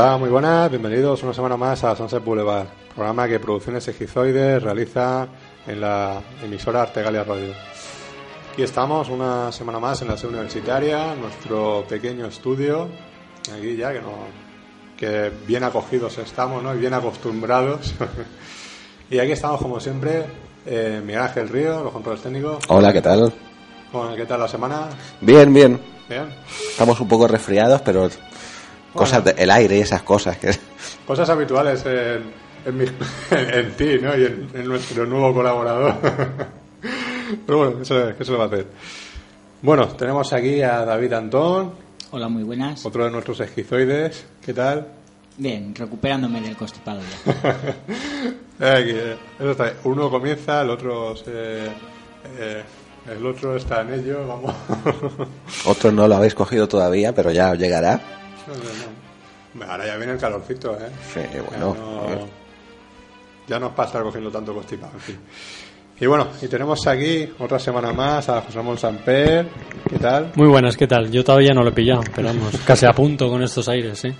Hola, muy buenas, bienvenidos una semana más a Sunset Boulevard, programa que Producciones Egizoides realiza en la emisora Artegalia Radio. Aquí estamos una semana más en la sede universitaria, nuestro pequeño estudio, aquí ya que no, que bien acogidos estamos, ¿no? Y bien acostumbrados. y aquí estamos como siempre, eh, Miguel Ángel Río, los controles técnicos. Hola, ¿qué tal? Bueno, ¿Qué tal la semana? Bien, bien. Bien. Estamos un poco resfriados, pero cosas de- el aire y esas cosas que Cosas habituales en, en, mi- en ti, ¿no? Y en, en nuestro nuevo colaborador. Pero bueno, eso, ¿qué se lo va a hacer? Bueno, tenemos aquí a David Antón, Hola, muy buenas. otro de nuestros esquizoides. ¿Qué tal? Bien, recuperándome del constipado ya. Eh, eso está. Uno comienza, el otro se, eh, el otro está en ello, vamos. otros no lo habéis cogido todavía, pero ya os llegará. Ahora ya viene el calorcito, ¿eh? Sí, bueno. Ya no, ya no es para estar cogiendo tanto constipado, en fin. Y bueno, y tenemos aquí otra semana más a José Ramón Samper. ¿Qué tal? Muy buenas, ¿qué tal? Yo todavía no lo he pillado, pero vamos, casi a punto con estos aires, ¿sí?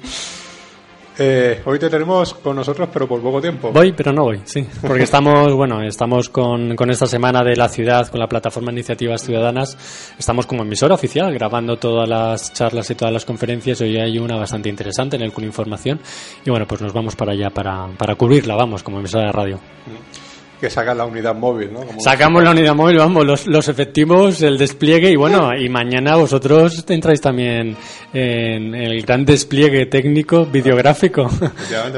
Eh, hoy te tenemos con nosotros, pero por poco tiempo. Voy, pero no voy, sí. Porque estamos, bueno, estamos con, con esta semana de la ciudad, con la plataforma Iniciativas Ciudadanas. Estamos como emisora oficial, grabando todas las charlas y todas las conferencias. Hoy hay una bastante interesante en el información. Y bueno, pues nos vamos para allá para, para cubrirla, vamos, como emisora de radio. Que saca la unidad móvil, ¿no? Como- Sacamos la unidad móvil, vamos, los, los efectivos, el despliegue y bueno, y mañana vosotros entráis también en el gran despliegue técnico videográfico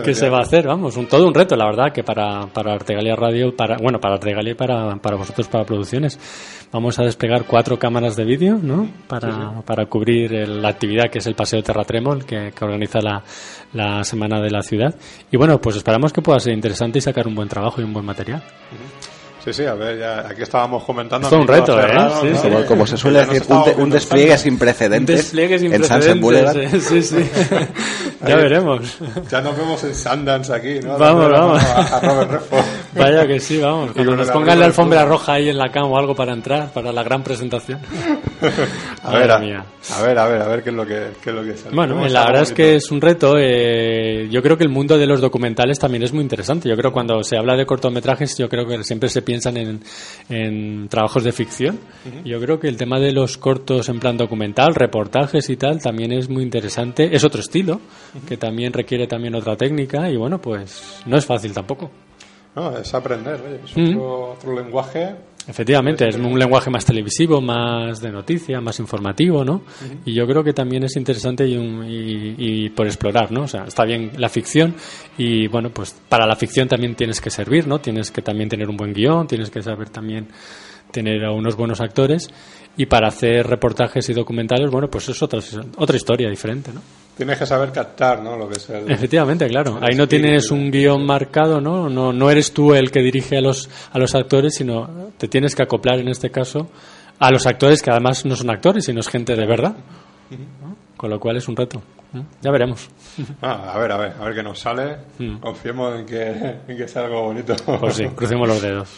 que se va a hacer, vamos, un, todo un reto, la verdad, que para, para Artegalia Radio, para, bueno, para Artegalia y para, para vosotros, para producciones. Vamos a desplegar cuatro cámaras de vídeo, ¿no? Para, para cubrir el- la actividad que es el Paseo Terratremol, que, que organiza la, la Semana de la Ciudad. Y bueno, pues esperamos que pueda ser interesante y sacar un buen trabajo y un buen material. Sí, sí, a ver, ya aquí estábamos comentando. Es todo un reto, ¿eh? cerrado, Sí, ¿no? sí. Como, como se suele decir, un, un despliegue sin precedentes Despliegue sin en Sunset Boulevard. precedentes, eh, sí, sí. ya Ahí. veremos. Ya nos vemos en Sundance aquí, ¿no? Vamos, vamos. A, a Robert. Vaya que sí, vamos. Y Cuando nos pongan la alfombra roja ahí en la cama o algo para entrar, para la gran presentación. A ver, a, mía. a ver, a ver, a ver qué es lo que, qué es lo que sale. Bueno, ¿Cómo eh, la verdad es que es un reto. eh, yo creo que el mundo de los documentales también es muy interesante. Yo creo que cuando se habla de cortometrajes, yo creo que siempre se piensan en, en trabajos de ficción. Yo creo que el tema de los cortos en plan documental, reportajes y tal, también es muy interesante. Es otro estilo, que también requiere también otra técnica y bueno, pues no es fácil tampoco. No, es aprender, oye, es otro, otro lenguaje. Efectivamente, es un lenguaje más televisivo, más de noticia, más informativo, ¿no? Y yo creo que también es interesante y, un- y- y por explorar, ¿no? O sea, está bien la ficción y, bueno, pues para la ficción también tienes que servir, ¿no? Tienes que también tener un buen guion, tienes que saber también tener a unos buenos actores y para hacer reportajes y documentales, bueno, pues es otra, otra historia diferente, ¿no? Tienes que saber captar, ¿no? Lo que es el. Efectivamente, claro. Ahí no tienes un guion marcado, ¿no? ¿no? No eres tú el que dirige a los, a los actores, sino te tienes que acoplar en este caso a los actores que además no son actores, sino es gente de verdad. ¿no? Con lo cual es un reto. Ya veremos. Ah, a ver, a ver, a ver qué nos sale. Mm. Confiemos en que, en que sea algo bonito. Pues sí, crucemos los dedos.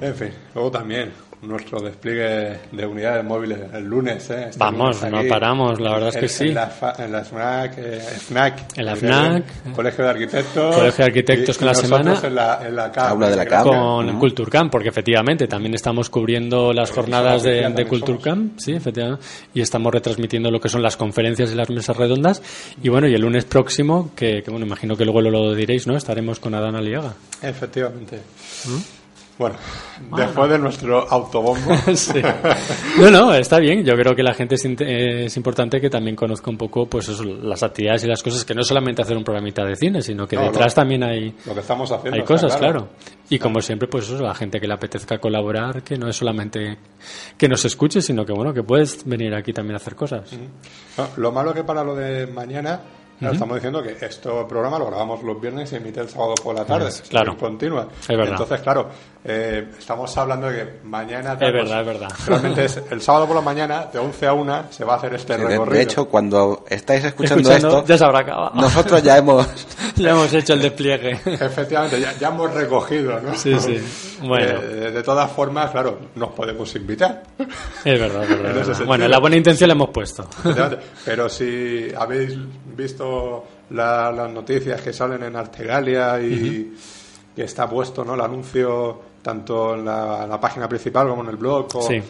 En fin, luego también nuestro despliegue de unidades móviles el lunes, ¿eh? Este Vamos, lunes no paramos, la verdad es que en- sí. En la, en la FNAC, eh, FNAC, En la FNAC. bien, Colegio de Arquitectos. Colegio de Arquitectos y- con y la semana. En la, en la Aula de. Granada. Con. Culturcamp, porque efectivamente también estamos cubriendo las jornadas de, de Culturcamp, sí, efectivamente, y estamos retransmitiendo lo que son las conferencias y las mesas redondas. Y bueno, y el lunes próximo, que, que, bueno, imagino que luego lo, lo diréis, ¿no? Estaremos con Adán Aliaga. Efectivamente. Bueno, después de nuestro autobombo. sí. No, no, está bien. Yo creo que la gente es, es, importante que también conozca un poco pues eso, las actividades y las cosas, que no solamente hacer un programita de cine, sino que No, detrás lo- también hay, Lo que estamos haciendo. hay cosas, claro. Y como siempre, pues eso, la gente que le apetezca colaborar, que no es solamente que nos escuche, sino que bueno, que puedes venir aquí también a hacer cosas. No, lo malo que para lo de mañana, estamos diciendo que este programa lo grabamos los viernes y emite el sábado por la tarde. Es- claro. en Continua. Es verdad. Entonces, claro, eh, estamos hablando de que mañana. Es verdad, es verdad. Realmente es el sábado por la mañana, de 11 a 1, se va a hacer este De, recorrido. de hecho, cuando estáis escuchando, Escuchando, esto, ya se habrá acabado. nosotros ya hemos... ya hemos hecho el despliegue. Efectivamente, ya, ya hemos recogido, ¿no? Sí, sí. Bueno. Eh, de todas formas, claro, nos podemos invitar. Es verdad, es verdad. Verdad. Bueno, la buena intención la hemos puesto. Pero si habéis visto la- las noticias que salen en Artegalia y que está puesto ¿no? el anuncio tanto en la, la página principal como en el blog o, Sí.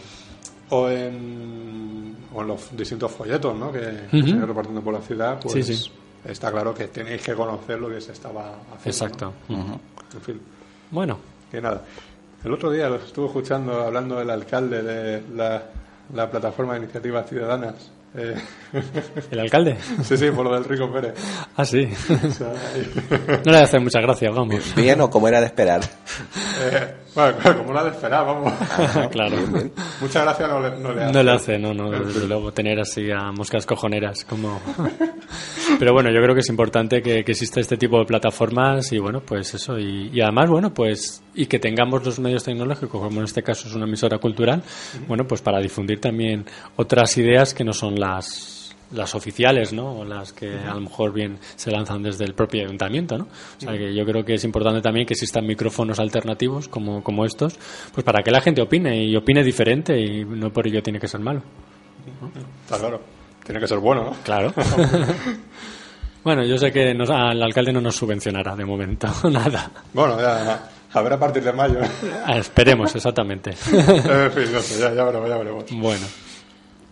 o en, o en los distintos folletos ¿no? que se han repartiendo por la ciudad, pues Sí, sí. está claro que tenéis que conocer lo que se estaba haciendo. Exacto. ¿no? En fin. Bueno, Que nada. El otro día lo estuve escuchando hablando del alcalde de la, la plataforma de iniciativas ciudadanas. Eh, ¿el alcalde? sí, sí, por lo del Rico Pérez. Ah, sí. O sea, ahí- No le hace muchas gracias, vamos. Bien o como era de esperar. eh, bueno, claro, como la de esperar, vamos. claro. Muchas gracias no le, no le hace. No le hace, no, no, desde luego tener así a moscas cojoneras como... Pero bueno, yo creo que es importante que, que exista este tipo de plataformas y bueno, pues eso. Y, y además, bueno, pues y que tengamos los medios tecnológicos, como en este caso es una emisora cultural, bueno, pues para difundir también otras ideas que no son las las oficiales, ¿no? O las que a lo mejor bien se lanzan desde el propio ayuntamiento, ¿no? O sea que yo creo que es importante también que existan micrófonos alternativos como, como estos, pues para que la gente opine y opine diferente y no por ello tiene que ser malo. Está claro. Tiene que ser bueno, ¿no? Claro. bueno, yo sé que nos- al alcalde no nos subvencionará de momento, nada. Bueno, ya, a ver a partir de mayo. Ah, Esperemos, exactamente. en fin, no sé, ya, ya veremos, ya veremos. bueno,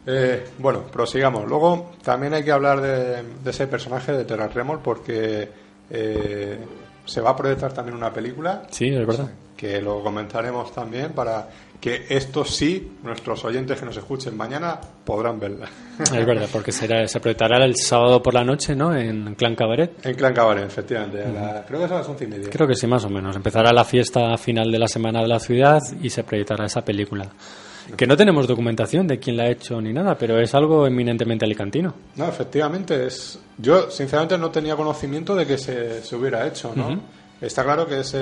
Eh, bueno, prosigamos. Luego también hay que hablar de, de ese personaje de Terra Tremor porque eh, se va a proyectar también una película sí, es verdad. que lo comentaremos también para que esto sí, nuestros oyentes que nos escuchen mañana podrán verla. Es verdad, porque será, se proyectará el sábado por la noche, ¿no? En Clan Cabaret. En Clan Cabaret, efectivamente. a la- creo que es a las once y media. Creo que sí, más o menos. Empezará la fiesta final de la Semana de la Ciudad y se proyectará esa película. Que no tenemos documentación de quién la ha hecho ni nada, pero es algo eminentemente alicantino. No, efectivamente, es. Yo, sinceramente, no tenía conocimiento de que se, se hubiera hecho, ¿no? Está claro que es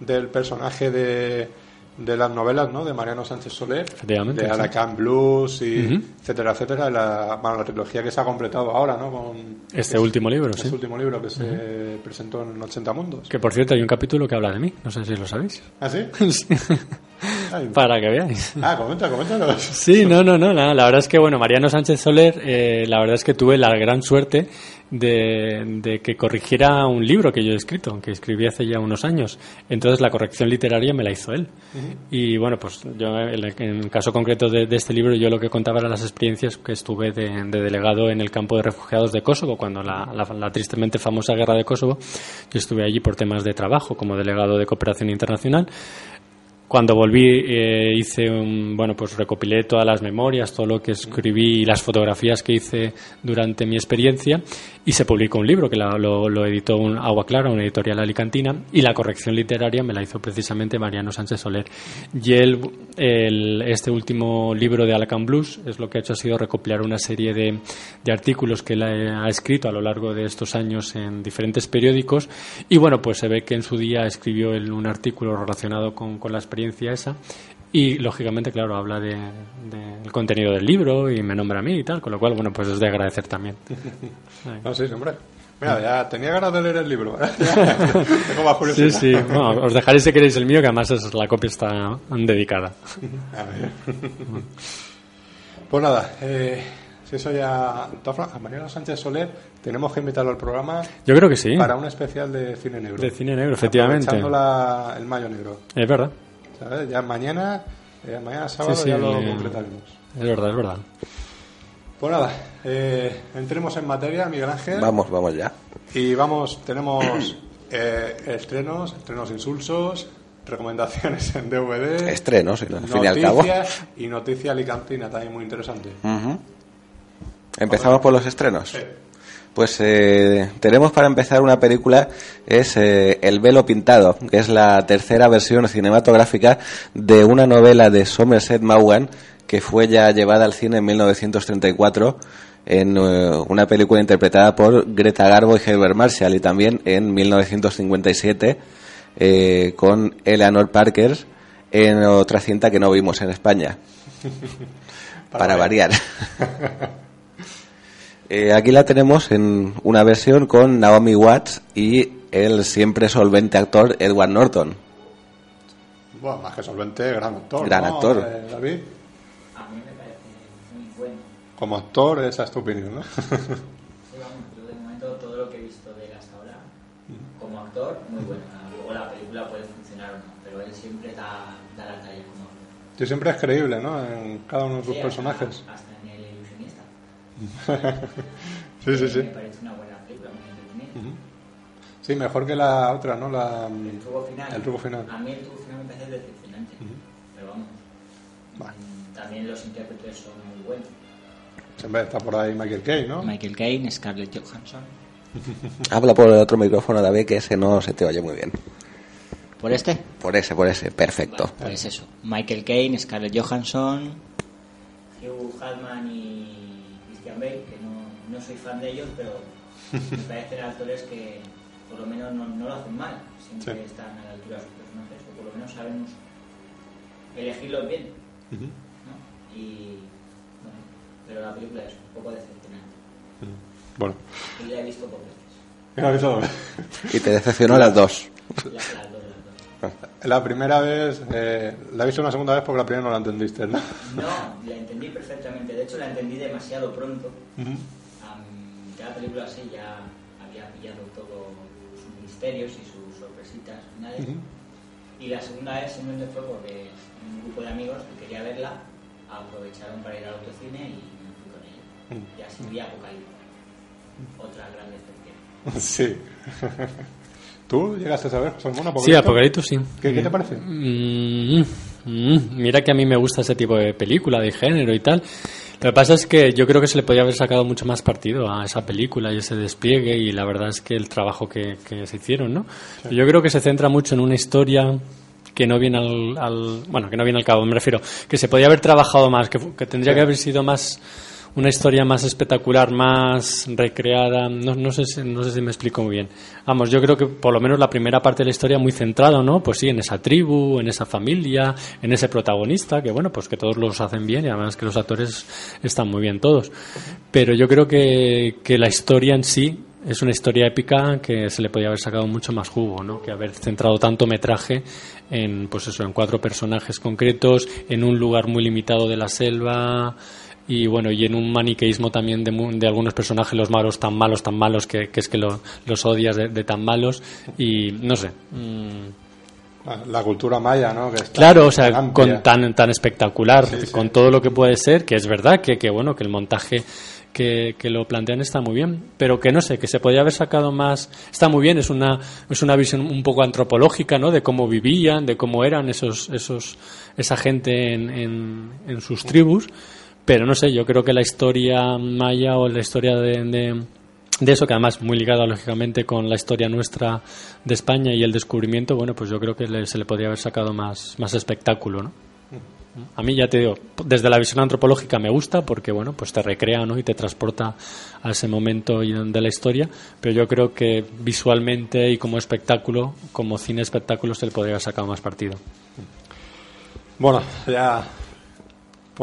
del personaje de, de las novelas, ¿no? De Mariano Sánchez Soler, de. Alacant Blues y Ujú. etcétera, etcétera, la, bueno, la trilogía que se ha completado ahora, ¿no? Con Este último libro, este sí. último libro que se presentó en 80 Mundos. Que por cierto hay un capítulo que habla de mí, no sé si lo sabéis. ¿Ah, sí? Ay. Para que veáis. Ah, comenta, coméntanos. Sí, no, no, no, la, la verdad es que, bueno, Mariano Sánchez Soler, eh, la verdad es que tuve la gran suerte de, de que corrigiera un libro que yo he escrito, que escribí hace ya unos años. Entonces la corrección literaria me la hizo él. Y bueno, pues yo en el, en el caso concreto de, de este libro, yo lo que contaba eran las experiencias que estuve de, de delegado en el campo de refugiados de Kosovo, cuando la, la- la tristemente famosa guerra de Kosovo, yo estuve allí por temas de trabajo como delegado de cooperación internacional. Cuando volví eh, hice un, bueno, pues recopilé todas las memorias, todo lo que escribí y las fotografías que hice durante mi experiencia y se publicó un libro que la- lo, lo editó un Agua Clara, una editorial alicantina y la corrección literaria me la hizo precisamente Mariano Sánchez Soler. Y el- este último libro de Alacant Blues es lo que ha hecho ha sido recopilar una serie de, de artículos que él ha, ha escrito a lo largo de estos años en diferentes periódicos y bueno, pues se ve que en su día escribió un artículo relacionado con, con la experiencia esa y lógicamente, claro, habla de- del contenido del libro y me nombra a mí y tal, con lo cual, bueno, pues es de agradecer también. No, sí, hombre. Mira, ya tenía ganas de leer el libro. Tengo más curiosidad. Sí, sí, bueno, os dejaré si queréis el mío, que además es, la copia está dedicada. A ver. Pues nada, eh, si eso ya. de A Mariano Sánchez Soler tenemos que invitarlo al programa Yo creo que sí, para un especial de cine negro. de cine negro, efectivamente. La- el mayo negro. Es verdad, ¿sabes? Ya mañana, eh, mañana sábado sí, ya lo le- completaremos. es verdad, es verdad. Pues nada, eh, entremos en materia, Miguel Ángel. Vamos, vamos ya. Y vamos, tenemos eh, estrenos, estrenos insulsos, recomendaciones en DVD. Estrenos, al fin y al cabo. Noticias y noticia alicantina también muy interesante. Empezamos por los estrenos. Sí. Pues eh, tenemos para empezar una película, es eh, El velo pintado, que es la tercera versión cinematográfica de una novela de Somerset Maugham que fue ya llevada al cine en 1934 en eh, una película interpretada por Greta Garbo y Herbert Marshall y también en 1957 eh, con Eleanor Parker en otra cinta que no vimos en España. para, variar. Eh, aquí la tenemos en una versión con Naomi Watts y el siempre solvente actor Edward Norton. Bueno, más que solvente, gran actor. Gran ¿no? actor. Eh, David, A mí me parece muy bueno. como actor, esa es tu opinión, ¿no? Sí, vamos, yo de momento todo lo que he visto de él hasta ahora, como actor, muy bueno. Luego la película puede funcionar o no, pero él siempre da, da la talla como actor. Yo siempre es creíble, ¿no? En cada uno de sus Sí, personajes. Hasta, hasta. Sí, sí, sí. Me parece una buena película, muy entretenida. Sí, mejor que la otra, ¿no? La, El truco final. El truco final. A mí el truco final me parece decepcionante. Pero vamos. Vale. mm, También los intérpretes son muy buenos. Siempre está por ahí Michael Caine, ¿no? Michael Caine, Scarlett Johansson. Habla por el otro micrófono, David, que ese no se te oye muy bien. ¿Por este? Por ese, por ese, perfecto. Vale, pues eso. Michael Caine, Scarlett Johansson, Hugh Jackman y Bale, que no, no soy fan de ellos, pero me parecen actores que por lo menos no, no lo hacen mal. Siempre Sí. están a la altura de sus personajes, o por lo menos sabemos elegirlos bien. Y bueno, pero la película es un poco decepcionante. Bueno, Y la he visto por veces. Y te decepcionó las dos. La- Las, dos, las dos. La primera vez, eh, la he visto una segunda vez porque la primera no la entendiste, ¿no? No, la entendí perfectamente. De hecho, la entendí demasiado pronto. A mitad de la película sí ya había pillado todos sus misterios y sus sorpresitas finales. Ujú. Y la segunda vez simplemente fue porque un grupo de amigos que quería verla aprovecharon para ir al autocine y me fui con ella. Mm. Y así vi Apocalipsis. Otra gran decepción. Sí. ¿Tú llegaste a saber, José Ramón, Sí, Apocalipsis sí. ¿Qué, qué te parece? Mm, mm, mira que a mí me gusta ese tipo de película, de género y tal. Lo que pasa es que yo creo que se le podía haber sacado mucho más partido a esa película y ese despliegue y la verdad es que el trabajo que, que se hicieron, ¿no? Yo creo que se centra mucho en una historia que no viene al, al- bueno que no viene al cabo me refiero que se podía haber trabajado más que tendría que haber sido más una historia más espectacular más recreada. No, no sé si, no sé si me explico muy bien. Vamos yo creo que por lo menos la primera parte de la historia muy centrada no pues sí en esa tribu en esa familia en ese protagonista que bueno pues que todos los hacen bien y además que los actores están muy bien todos. Pero yo creo que, que la historia en sí es una historia épica que se le podía haber sacado mucho más jugo, ¿no? Que haber centrado tanto metraje en, pues eso, en cuatro personajes concretos, en un lugar muy limitado de la selva y bueno, y en un maniqueísmo también de, de algunos personajes, los malos tan malos, tan malos que, que es que lo- los odias de, de tan malos y no sé. mm, La, la cultura maya, ¿no? Que es tan- Claro, o sea, tan con tan, tan espectacular, Sí, sí. con todo lo que puede ser, que es verdad que, que bueno, que el montaje que, que lo plantean está muy bien, pero que no sé, que se podría haber sacado más, está muy bien, es una, es una visión un poco antropológica, ¿no? De cómo vivían, de cómo eran esos, esos, esa gente en, en, en sus tribus, pero no sé, yo creo que la historia maya o la historia de, de eso, que además muy ligado lógicamente con la historia nuestra de España y el descubrimiento, bueno, pues yo creo que le- se le podría haber sacado más, más espectáculo, ¿no? A mí ya te digo, desde la visión antropológica me gusta porque, bueno, pues te recrea, ¿no? Y te transporta a ese momento de la historia, pero yo creo que visualmente y como espectáculo, como cine espectáculo, se le podría haber sacado más partido. Bueno, ya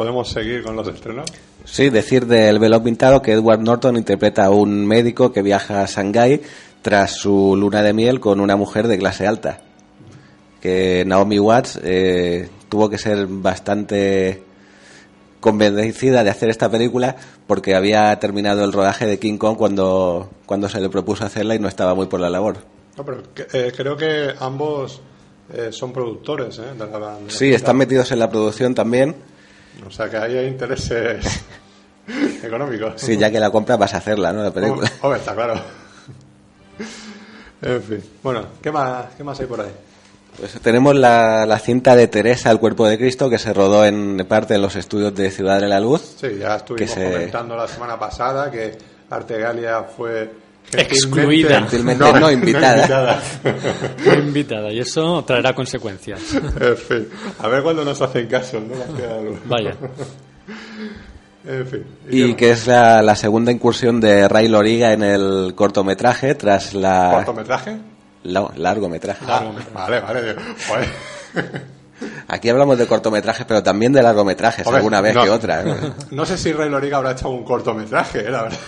podemos seguir con los estrenos. Sí, decir del velo pintado que Edward Norton interpreta a un médico que viaja a Shanghái tras su luna de miel con una mujer de clase alta. Que Naomi Watts eh, tuvo que ser bastante convencida de hacer esta película porque había terminado el rodaje de King Kong cuando, cuando se le propuso hacerla y no estaba muy por la labor. No, pero que- eh, creo que ambos eh, son productores ¿eh? de la, de la Sí, están metidos en la producción también. O sea que ahí hay intereses económicos. Sí, ya que la compras vas a hacerla, ¿no? La película. Hombre, hombre, está claro. En fin. Bueno, ¿qué más, ¿qué más hay por ahí? Pues tenemos la, la, cinta de Teresa, el cuerpo de Cristo, que se rodó en parte en los estudios de Ciudad de la Luz. Sí, ya estuvimos comentando la semana pasada que Artegalia fue excluida, no, no, invitada. no invitada, y eso traerá consecuencias. En fin, a ver cuándo nos hacen caso, ¿no? Vaya. En fin. Y, que es la, la, segunda incursión de Ray Loriga en el cortometraje tras la... ¿Cortometraje? largometraje. Ah, vale, vale. Aquí hablamos de cortometrajes, pero también de largometrajes, alguna vez que otra. ¿eh? No sé si Ray Loriga habrá hecho un cortometraje, ¿eh? la verdad.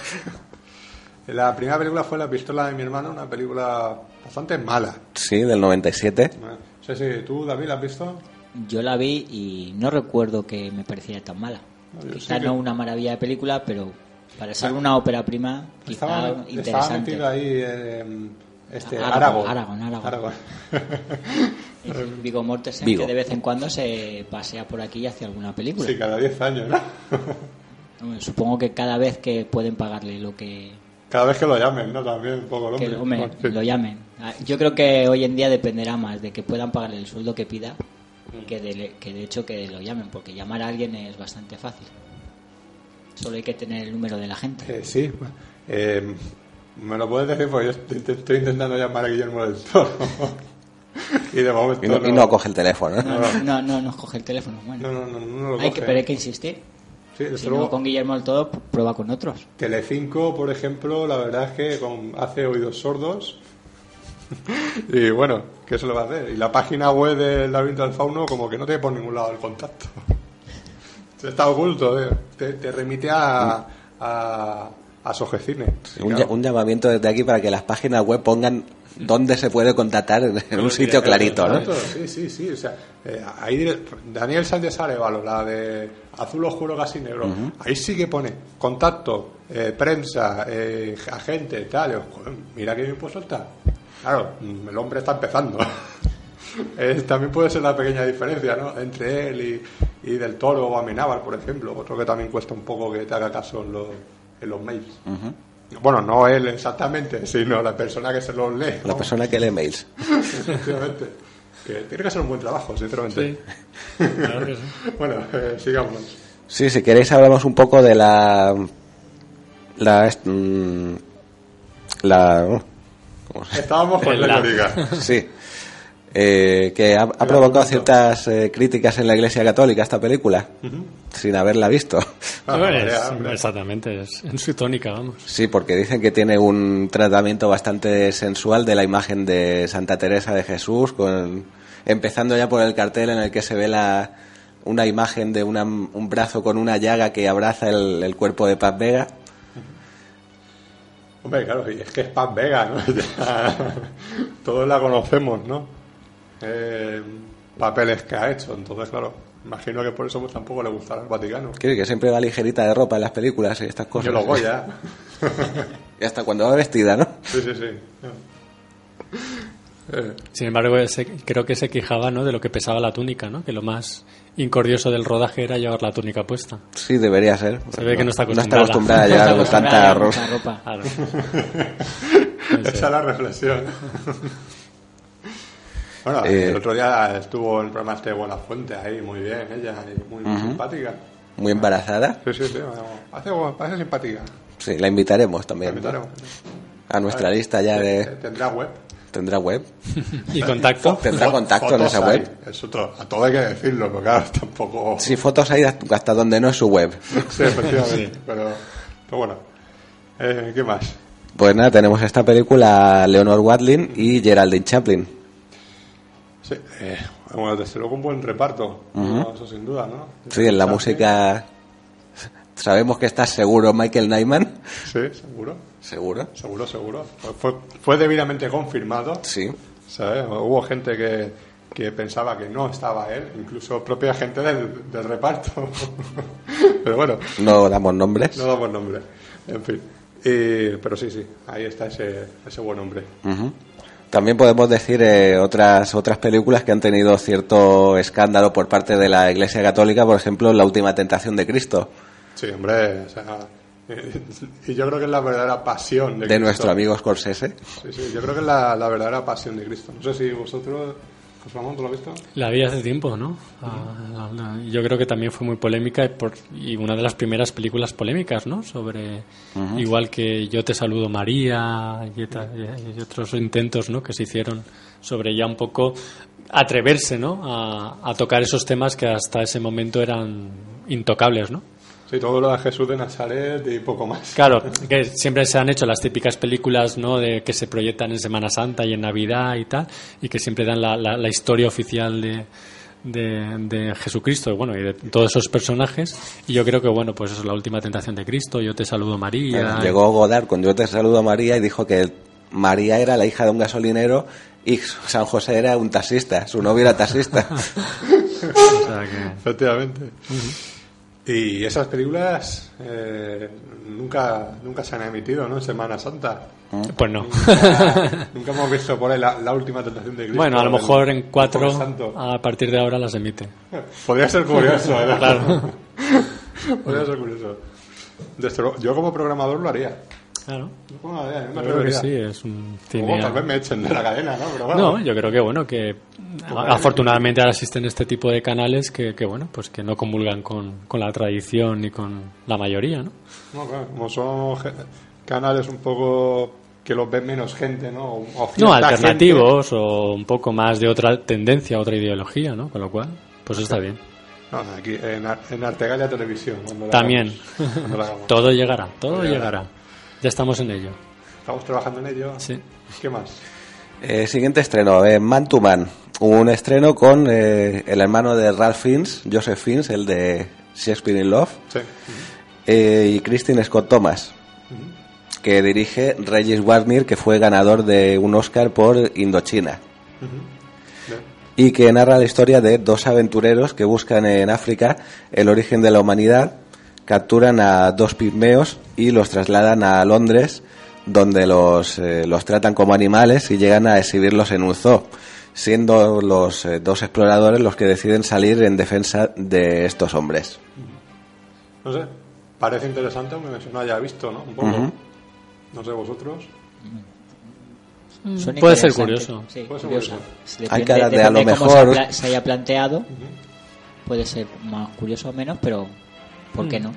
La primera película fue La pistola de mi hermano, una película bastante mala. Sí, del 97. Sí, sí. ¿Tú, David, la has visto? Yo la vi y no recuerdo que me pareciera tan mala. quizá no una maravilla de película, pero para ser una ópera prima, quizá estaba, interesante. Estaba metido ahí eh, este, Aragón. Aragón, Aragón. Vigo Mortensen, que de vez en cuando se pasea por aquí y hace alguna película. Sí, cada 10 años, ¿no? Supongo que cada vez que pueden pagarle lo que cada vez que lo llamen, ¿no? También un poco Que lo llamen. Ah, yo creo que hoy en día dependerá más de que puedan pagarle el sueldo que pida que de, que de hecho que lo llamen, porque llamar a alguien es bastante fácil. Solo hay que tener el número de la gente. Eh, sí, eh, me lo puedes decir porque yo estoy intentando llamar a Guillermo del Toro. y de momento no, y no, coge el teléfono. No, no, no, no, coge el teléfono. Bueno, no, no, no, lo hay que, pero hay que insistir. Sí, si no con Guillermo del Todo, prueba con otros. Telecinco, por ejemplo, la verdad es que con, hace oídos sordos. y bueno, ¿qué se lo va a hacer? Y la página web del laberinto del fauno como que no te por ningún lado el contacto. Está oculto, eh. te, remite a, a, a Sogecine. un, un llamamiento desde aquí para que las páginas web pongan dónde se puede contactar en un sitio clarito, ¿no? Sí, sí, sí. O sea, eh, ahí Daniel Sánchez Arevalo, la de Azul Oscuro Casi Negro, ahí sí que pone contacto, eh, prensa, eh, agente, tal. mira qué bien puedo soltar. Claro, el hombre está empezando. también puede ser la pequeña diferencia, ¿no? Entre él y, Del Toro o Amenábar, por ejemplo. Otro que también cuesta un poco que te haga caso en los, en los mails. Bueno, no él exactamente, sino la persona que se los lee. La persona que lee mails. Efectivamente. Que tiene que hacer un buen trabajo, sinceramente. Sí. Claro que sí. bueno, eh, sigamos. Sí, si queréis hablamos un poco de la... La... Mm, la ¿cómo se... Estábamos con la liga. Sí. Eh, que ha, provocado ciertas eh, críticas en la Iglesia Católica esta película, sin haberla visto. Ah, exactamente, es en su tónica, vamos. Sí, porque dicen que tiene un tratamiento bastante sensual de la imagen de Santa Teresa de Jesús, con, empezando ya por el cartel en el que se ve la, una imagen de un brazo con una llaga que abraza el, cuerpo de Paz Vega. Hombre, claro, es que es Paz Vega, ¿no? Todos la conocemos, ¿no? Eh, papeles que ha hecho. Entonces, claro, imagino que por eso pues, tampoco le gustará al Vaticano. Quiere que siempre va ligerita de ropa en las películas y estas cosas. Yo lo voy ya. y hasta cuando va vestida, ¿no? Sí, sí, sí. Eh. Sin embargo, creo que se quejaba ¿no? de lo que pesaba la túnica, ¿no? que lo más incordioso del rodaje era llevar la túnica puesta. Sí, debería ser. Se ve que no está acostumbrada, no está acostumbrada a llevar con tanta ropa. Claro. Esa es la reflexión. Bueno, el eh, otro día estuvo en el programa este de Buena Fuente ahí, muy bien, ella, muy, simpática. Muy embarazada. Sí, sí, sí, parece, simpática. Sí, la invitaremos también. A nuestra lista ya de... Tendrá web. ¿Tendrá web? ¿Y contacto? ¿Tendrá contacto en esa web? Es otro, a todo hay que decirlo, porque claro, tampoco... Sí, fotos hay hasta donde no es su web. Sí, efectivamente, pero, pero bueno. Eh, ¿Qué más? Pues nada, tenemos esta película Leonor Watling y Geraldine Chaplin. Sí, eh, bueno, desde luego un buen reparto, eso sin duda, ¿no? Sí, en la música sabemos que estás seguro Michael Nyman. Sí, seguro. ¿Seguro? Seguro, seguro. Fue, fue debidamente confirmado. Sí. ¿sabes? Hubo gente que, que pensaba que no estaba él, incluso propia gente del, del reparto. pero bueno. No damos nombres. No damos nombres, en fin. pero sí, sí, ahí está ese, ese buen hombre. También podemos decir eh, otras otras películas que han tenido cierto escándalo por parte de la Iglesia Católica, por ejemplo, La Última Tentación de Cristo. Sí, hombre, o sea, y yo creo que es la verdadera pasión de, de nuestro amigo Scorsese. Sí, sí, yo creo que es la, la, verdadera pasión de Cristo. No sé si vosotros Ramón, ¿tú lo has visto? La vi hace tiempo, ¿no? Ah, la- la- yo creo que también fue muy polémica y, por, y una de las primeras películas polémicas, ¿no? Sobre, igual que Yo te saludo María y, eta- y- y otros intentos, ¿no? Que se hicieron sobre ya un poco atreverse, ¿no? A, a tocar esos temas que hasta ese momento eran intocables, ¿no? Sí, todo lo de Jesús de Nazaret y poco más. Claro, que siempre se han hecho las típicas películas ¿no? de que se proyectan en Semana Santa y en Navidad y tal, y que siempre dan la, la- la historia oficial de, de, de Jesucristo bueno, y de todos esos personajes. Y yo creo que, bueno, pues eso es la última tentación de Cristo, yo te saludo María. Llegó Godard con Yo te saludo a María y dijo que María era la hija de un gasolinero y San José era un taxista, su novio era taxista. O sea que- Efectivamente. Y esas películas eh, nunca, nunca se han emitido, ¿no? En Semana Santa. pues no. Nunca, nunca hemos visto por ahí la, la última tentación de Cristo. bueno, a lo mejor en cuatro, a partir de ahora las emite. Podría ser curioso, ¿verdad? Claro. Podría ser curioso. Desde yo como programador lo haría. Claro. Yo creo que sí, es un cine- tal vez me echen de la cadena, ¿no? Pero bueno, No, yo creo que bueno que afortunadamente ahora existen este tipo de canales que, que bueno pues que no comulgan con, con la tradición ni con la mayoría, ¿no? no, claro, como son canales un poco que los ve menos gente, ¿no? O No, alternativos o un poco más de otra tendencia, otra ideología, ¿no? Con lo cual, pues está bien. No, aquí en, en Artegalia Televisión. cuando la También. hagamos, cuando la hagamos. Todo llegará, todo Todo llegará. llegará. Ya estamos en ello. Estamos trabajando en ello. Sí. ¿Qué más? Eh, siguiente estreno, eh, Man to Man. Un estreno con eh, el hermano de Ralph Fiennes, Joseph Fiennes, el de Shakespeare in Love, Sí. eh, y Christine Scott Thomas, que dirige Regis Warner, que fue ganador de un Oscar por Indochina. Y que narra la historia de dos aventureros que buscan en África el origen de la humanidad, capturan a dos pigmeos y los trasladan a Londres, donde los, eh, los tratan como animales y llegan a exhibirlos en un zoo, siendo los eh, dos exploradores los que deciden salir en defensa de estos hombres. No sé. Parece interesante, aunque no haya visto, ¿no? Un poco. No sé vosotros. Suena Puede ser curioso. Sí, Puede ser curioso. curioso. Hay cara de a lo mejor- se haya planteado. Puede ser más curioso o menos, pero ¿por qué no?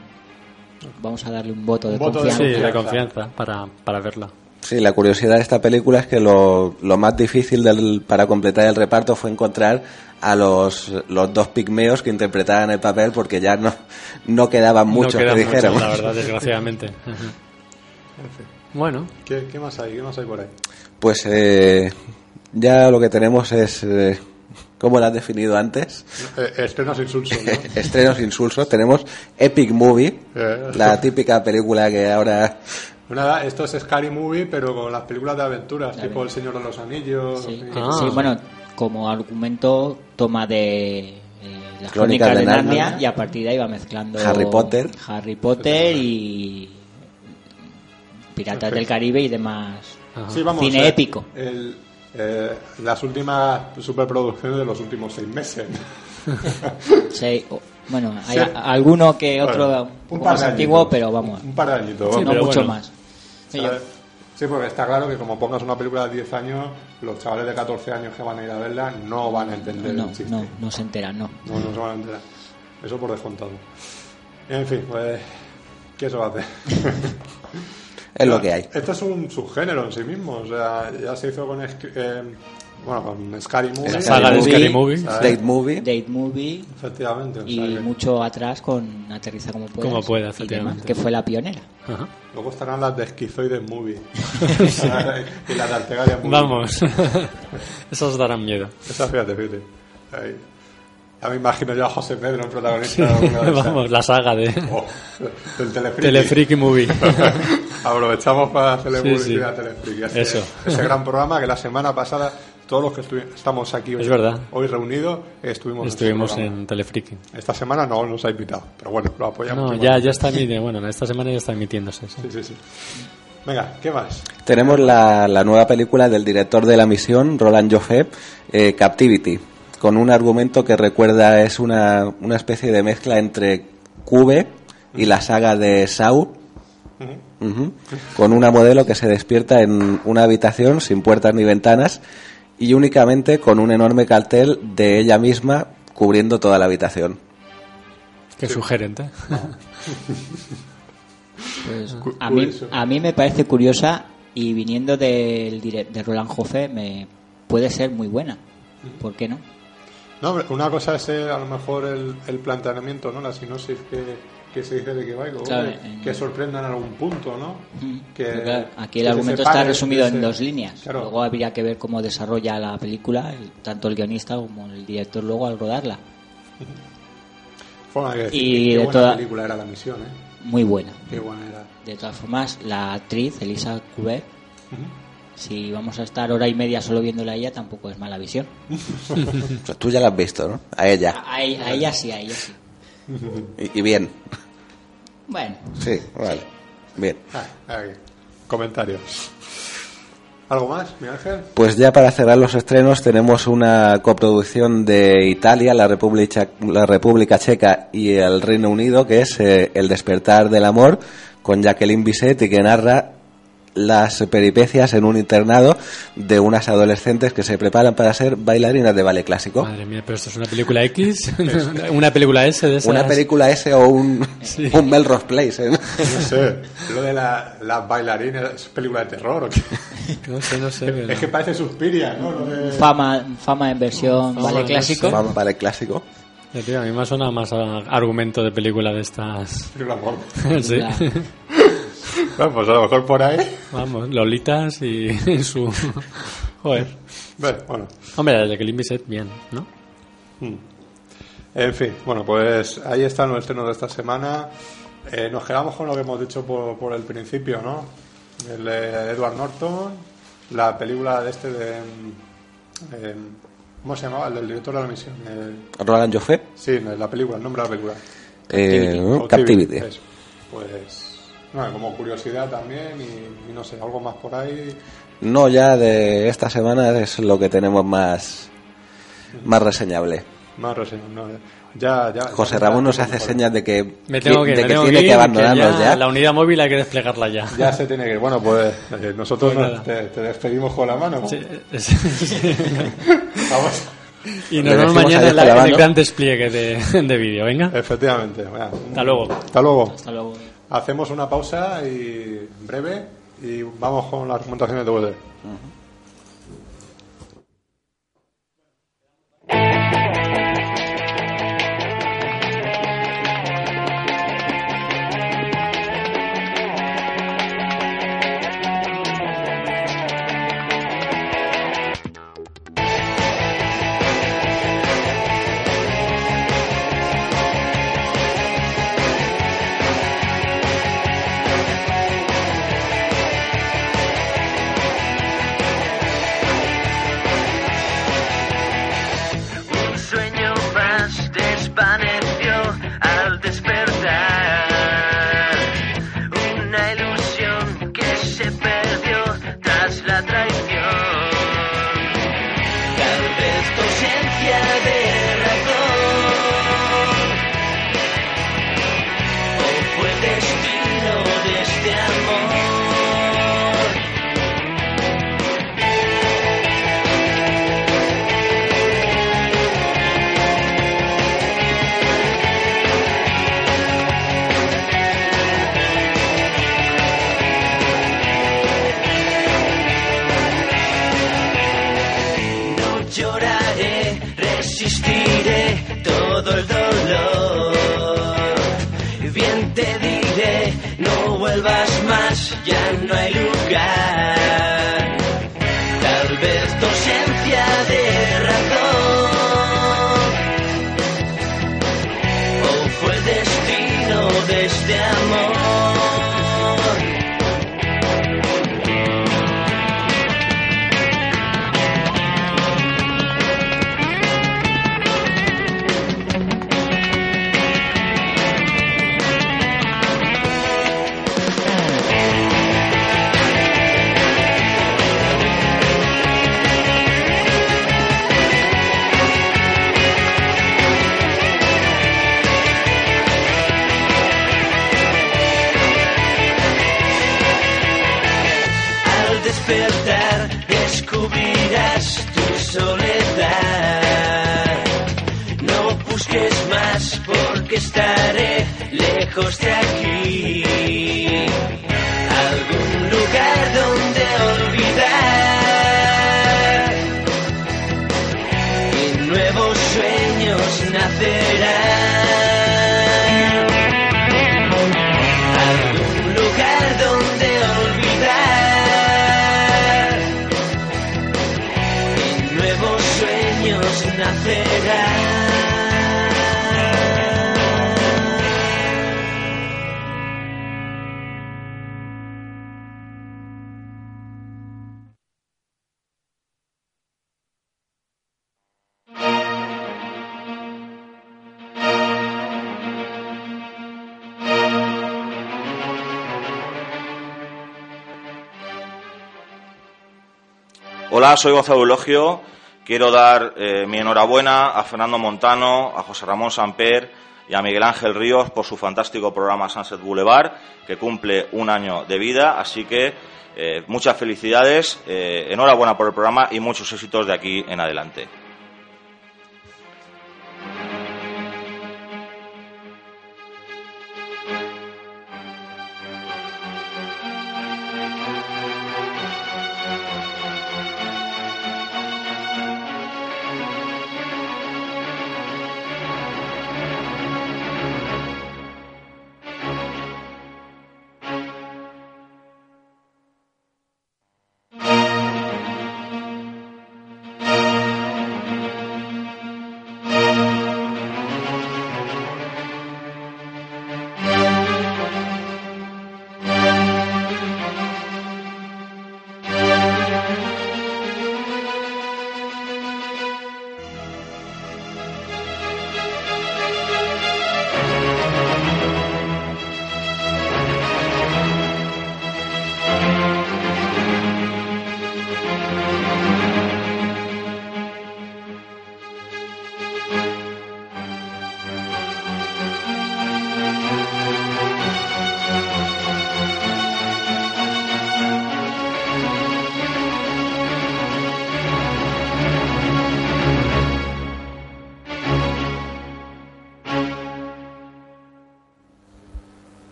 Vamos a darle un voto de Un voto de Sí, confianza. de confianza para, para verla. Sí, la curiosidad de esta película es que lo, lo más difícil del- para completar el reparto fue encontrar a los, los dos pigmeos que interpretaran el papel porque ya no, no quedaban muchos no quedan que dijéramos. muchos, la verdad, desgraciadamente. bueno, ¿Qué, qué más hay? ¿Qué más hay por ahí? Pues eh, ya lo que tenemos es, eh, ¿cómo lo has definido antes? Eh, estrenos insulsos, ¿no? Estrenos insulsos. Tenemos Epic Movie, Eh. la típica película que ahora... Nada, esto es Scary Movie, pero con las películas de aventuras, tipo El Señor de los Anillos. Sí, y- Ah. sí, bueno, como argumento toma de eh, las Crónicas crónicas de de Narnia Narnia. y a partir de ahí va mezclando Harry Potter. Harry Potter y Piratas del Caribe y demás. Sí, vamos, Cine eh, épico. el- eh, las últimas superproducciones de los últimos seis meses. Sí, bueno, hay Sí. alguno que otro Bueno, un poco par más de antiguo, añitos. pero vamos, Un par de añitos. Sí, no pero mucho bueno. más. Sí, porque está claro que como pongas una película de 10 años, los chavales de 14 años que van a ir a verla no van a entender no, el chiste. no, no se enteran, no. No, no se van a enterar. Eso por descontado. En fin, pues... ¿Qué se va a hacer? Es lo que hay. Esto es un subgénero en sí mismo. O sea, ya se hizo con... Eh, bueno, con Scary Movie. Scary saga de Movie. Scary Movie. ¿sabes? Date Movie. Date Movie Efectivamente. y que mucho atrás con Aterriza como pueda. Como pueda, efectivamente. Que fue la pionera. Ajá. Luego estarán las de Esquizoides Movie. y las de Artegalia Movie. Vamos, esos darán miedo. Esa, fíjate, fíjate. Ahí. Ya me imagino yo a José Pedro, en protagonista de alguna de. Vamos, la saga de Oh, del Telefriki. Telefreaky Movie. Aprovechamos para hacerle Sí, publicidad sí. a Telefriki. Ese, Eso. Ese gran programa que la semana pasada, todos los que estamos aquí hoy, Es verdad. hoy reunidos, estuvimos, Estuvimos en en Telefreaky. Esta semana no nos ha invitado, pero bueno, lo apoyamos. No, ya, ya está emitiendo. Bueno, esta semana ya está emitiéndose. sí. Sí, sí, sí. Venga, ¿qué más? Tenemos la, la nueva película del director de la misión, Roland Joffé, eh, Captivity, con un argumento que recuerda, es una, una especie de mezcla entre Cube y la saga de Saw, con una modelo que se despierta en una habitación sin puertas ni ventanas y únicamente con un enorme cartel de ella misma cubriendo toda la habitación. Qué sugerente. Pues, a, mí, a mí me parece curiosa y viniendo del de Roland Joffe me puede ser muy buena. ¿Por qué no? No, una cosa es a lo mejor el, el planteamiento, ¿no? La sinopsis que, que se dice de que va que sorprenda en algún punto, ¿no? Que, aquí el argumento está resumido en dos líneas. Luego habría que ver cómo desarrolla la película, tanto el guionista como el director luego al rodarla. y de toda película era la misión, ¿eh? Muy buena. Qué buena era. De todas formas, la actriz Elisa Couvet si vamos a estar hora y media solo viéndola a ella, tampoco es mala visión. Tú ya la has visto, ¿no? A ella. A, ella sí, a ella sí. Y, bien. Bueno. Sí, vale. Bien. Ah, Comentarios. ¿Algo más, mi ángel? Pues ya para cerrar los estrenos tenemos una coproducción de Italia, la República, la República Checa y el Reino Unido, que es eh, El despertar del amor, con Jacqueline Bisset y que narra las peripecias en un internado de unas adolescentes que se preparan para ser bailarinas de ballet clásico. Madre mía, pero esto es una película X, una película S de esas. Una película S o un, un Melrose Place. ¿eh? No sé, lo de las bailarinas, ¿es película de terror o qué? No sé, no sé. Es que parece Suspiria, ¿no? Fama, fama en versión ballet clásico. Fama ballet clásico. a mí me suena más a argumento de película de estas. Película sí. Bueno, pues a lo mejor por ahí. Vamos, Lolitas y su. Joder. Bueno, Hombre, desde que Limbiset, bien, ¿no? Hmm. En fin, bueno, pues ahí está el estreno de esta semana. Eh, nos quedamos con lo que hemos dicho por, por el principio, ¿no? El de Edward Norton, la película de este de. Eh, ¿Cómo se llamaba? El del director de la misión. Roland Joffé. Sí, la película, el nombre de la película. Eh, Captivity. Pues como curiosidad también y, no sé, algo más por ahí. No, ya de esta semana es lo que tenemos más, más reseñable. Más reseñable, Ya, ya, José Ramón nos hace señas de que, me tengo que, de que tiene que, abandonarnos ya, La unidad móvil hay que desplegarla ya. Ya se tiene que Bueno, pues eh, nosotros pues te, despedimos con la mano. Sí, Vamos. Y nos vemos mañana en, la, el gran despliegue de, de vídeo. Venga. Efectivamente. Hasta luego. Hasta luego. Hasta luego. Hacemos una pausa y breve y vamos con las recomendaciones de lejos ya no hay lugar. Hola, soy Gonzalo Eulogio. Quiero dar eh, mi enhorabuena a Fernando Montano, a José Ramón Samper y a Miguel Ángel Ríos por su fantástico programa Sunset Boulevard, que cumple un año de vida. Así que eh, muchas felicidades, eh, enhorabuena por el programa y muchos éxitos de aquí en adelante.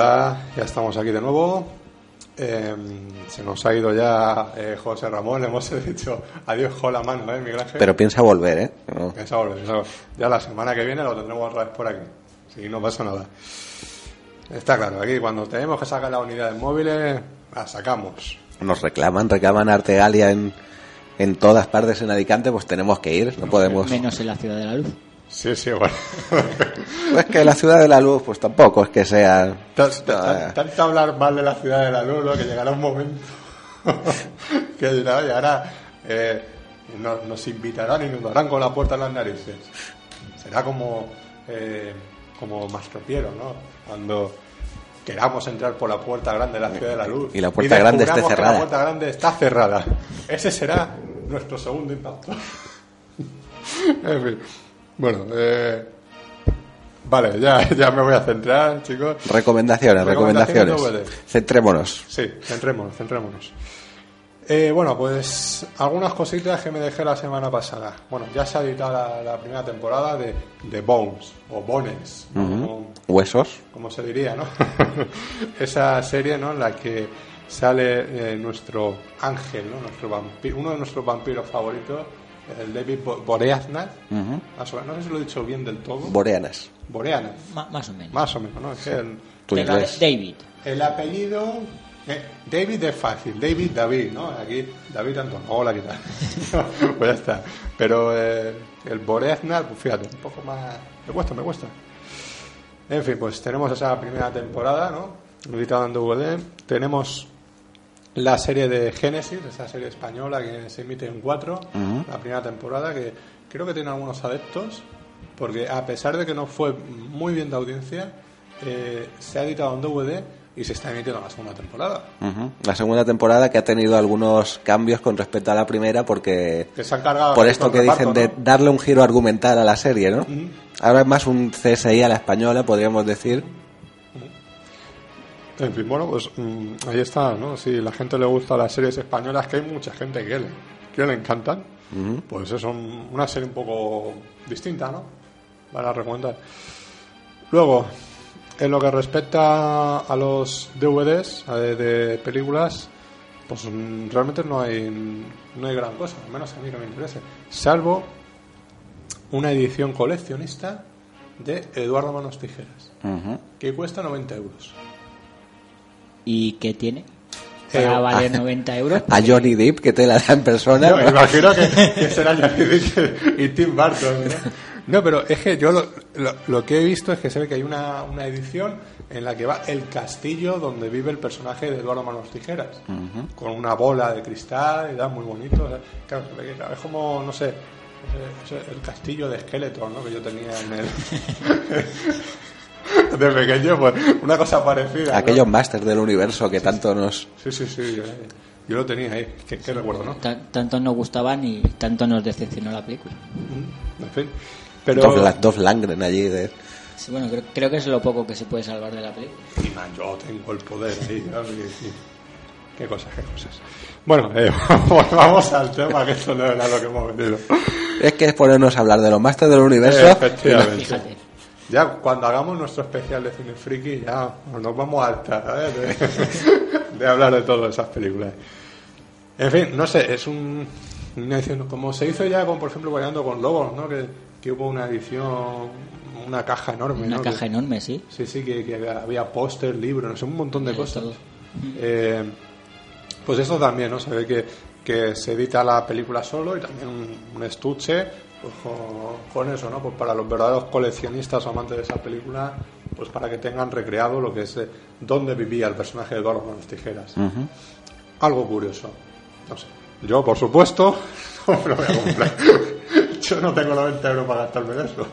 Hola, ya estamos aquí de nuevo. Eh, se nos ha ido ya eh, José Ramón, le hemos dicho adiós con la mano, ¿eh, Miguel Ángel? Pero piensa volver, ¿eh? No. Piensa volver, piensa volver. Ya la semana que viene lo tendremos otra vez por aquí. Sí, no pasa nada. Está claro, aquí cuando tenemos que sacar las unidades móviles, las sacamos. Nos reclaman, reclaman Artegalia en, en todas partes en Alicante, pues tenemos que ir, no podemos... Menos en la Ciudad de la Luz. Sí, sí, bueno. Pues que la ciudad de la luz, pues tampoco es que sea... Tan- tan- Tanto hablar mal de la ciudad de la luz, ¿no? que llegará un momento que dirá, oye, ahora eh, nos, nos invitarán y nos darán con la puerta en las narices. Será como, eh, como Mastropiero, ¿no? Cuando queramos entrar por la puerta grande de la ciudad de la luz. Y la puerta grande esté cerrada. La puerta grande está cerrada. Ese será nuestro segundo impacto. en fin. Bueno, eh, vale, ya, ya me voy a centrar, chicos. Recomendaciones, recomendaciones. Recomendaciones. Centrémonos. Sí, centrémonos, centrémonos. Eh, bueno, pues algunas cositas que me dejé la semana pasada. Bueno, ya se ha editado la, la primera temporada de, de Bones, o Bones, Huesos. como se diría, ¿no? Esa serie, ¿no? En la que sale eh, nuestro ángel, ¿no? Nuestro vampiro, uno de nuestros vampiros favoritos, el David Bo- Boreanaz. Ujú. Más o menos, no sé si lo he dicho bien del todo. Boreanas. Boreanaz. Ma- más o menos. Más o menos, ¿no? Es que el, inglés. David. el apellido. eh, David es fácil, David David, ¿no? Aquí David Antón, hola, ¿qué tal? pues ya está. Pero eh, el Boreaznar, pues fíjate, un poco más. Me cuesta, me cuesta. En fin, pues tenemos esa primera temporada, ¿no? Editada en DVD. Tenemos la serie de Génesis, esa serie española que se emite en cuatro, la primera temporada, que creo que tiene algunos adeptos, porque a pesar de que no fue muy bien de audiencia, eh, se ha editado en DVD y se está emitiendo la segunda temporada. La segunda temporada que ha tenido algunos cambios con respecto a la primera porque Que se han cargado por esto que reparto, dicen de darle un giro argumental a la serie, ¿no? Ahora es más un CSI a la española, podríamos decir. En fin, bueno, pues mm, ahí está, ¿no? Si la gente le gusta las series españolas, que hay mucha gente que le, que le encantan, pues es un- una serie un poco distinta, ¿no? para recomendar. Luego, en lo que respecta a los DVDs a de, de películas, pues mm, realmente no hay, no hay gran cosa, al menos a mí no me interesa. Salvo una edición coleccionista de Eduardo Manos Tijeras, que cuesta 90 euros. ¿Y qué tiene? Eh, Para valer 90 euros. A Johnny Depp, que te la da en persona. Me imagino que, que será Johnny Depp y Tim Burton. ¿no? No, pero es que yo lo, lo- lo que he visto es que se ve que hay una, una edición en la que va el castillo donde vive el personaje de Eduardo Manos Tijeras, con una bola de cristal y da muy bonito. o sea, claro, es como, no sé, el castillo de Skeletor ¿no? que yo tenía en el... de pequeño, pues una cosa parecida. ¿no? Aquellos masters del universo que tanto nos... Sí, sí, sí, yo, yo lo tenía ahí, qué, qué recuerdo, ¿no? Ta- tanto nos gustaban y tanto nos decepcionó la película. En fin. Pero... Dos, dos Langren allí de... Sí, bueno, creo, creo que es lo poco que se puede salvar de la película. Y man, yo tengo el poder ahí. ¿no? Y- y- Qué cosas, qué cosas. Bueno, eh, volvamos al tema, que esto no era lo que hemos venido. Es que es ponernos a hablar de los masters del universo. Efectivamente. Fíjate. Ya cuando hagamos nuestro especial de cine friki, ya nos vamos a hartar ¿eh? de, de hablar de todas esas películas. En fin, no sé, es un, una edición, como se hizo ya con, por ejemplo, Bailando con Lobos, ¿no? Que, que hubo una edición, una caja enorme, Una ¿no? caja Que- enorme, sí. Sí, sí, que, que había póster, libros, no sé, un montón de cosas. Eh, pues eso también, ¿no? Se ve que, que se edita la película solo y también un, un estuche pues, con, con eso, ¿no? Pues para los verdaderos coleccionistas o amantes de esa película, pues para que tengan recreado lo que es eh, dónde vivía el personaje de Eduardo Manos Tijeras. Algo curioso. No sé. Yo, por supuesto, no me lo voy a comprar. Yo no tengo 90 euros para gastarme en eso.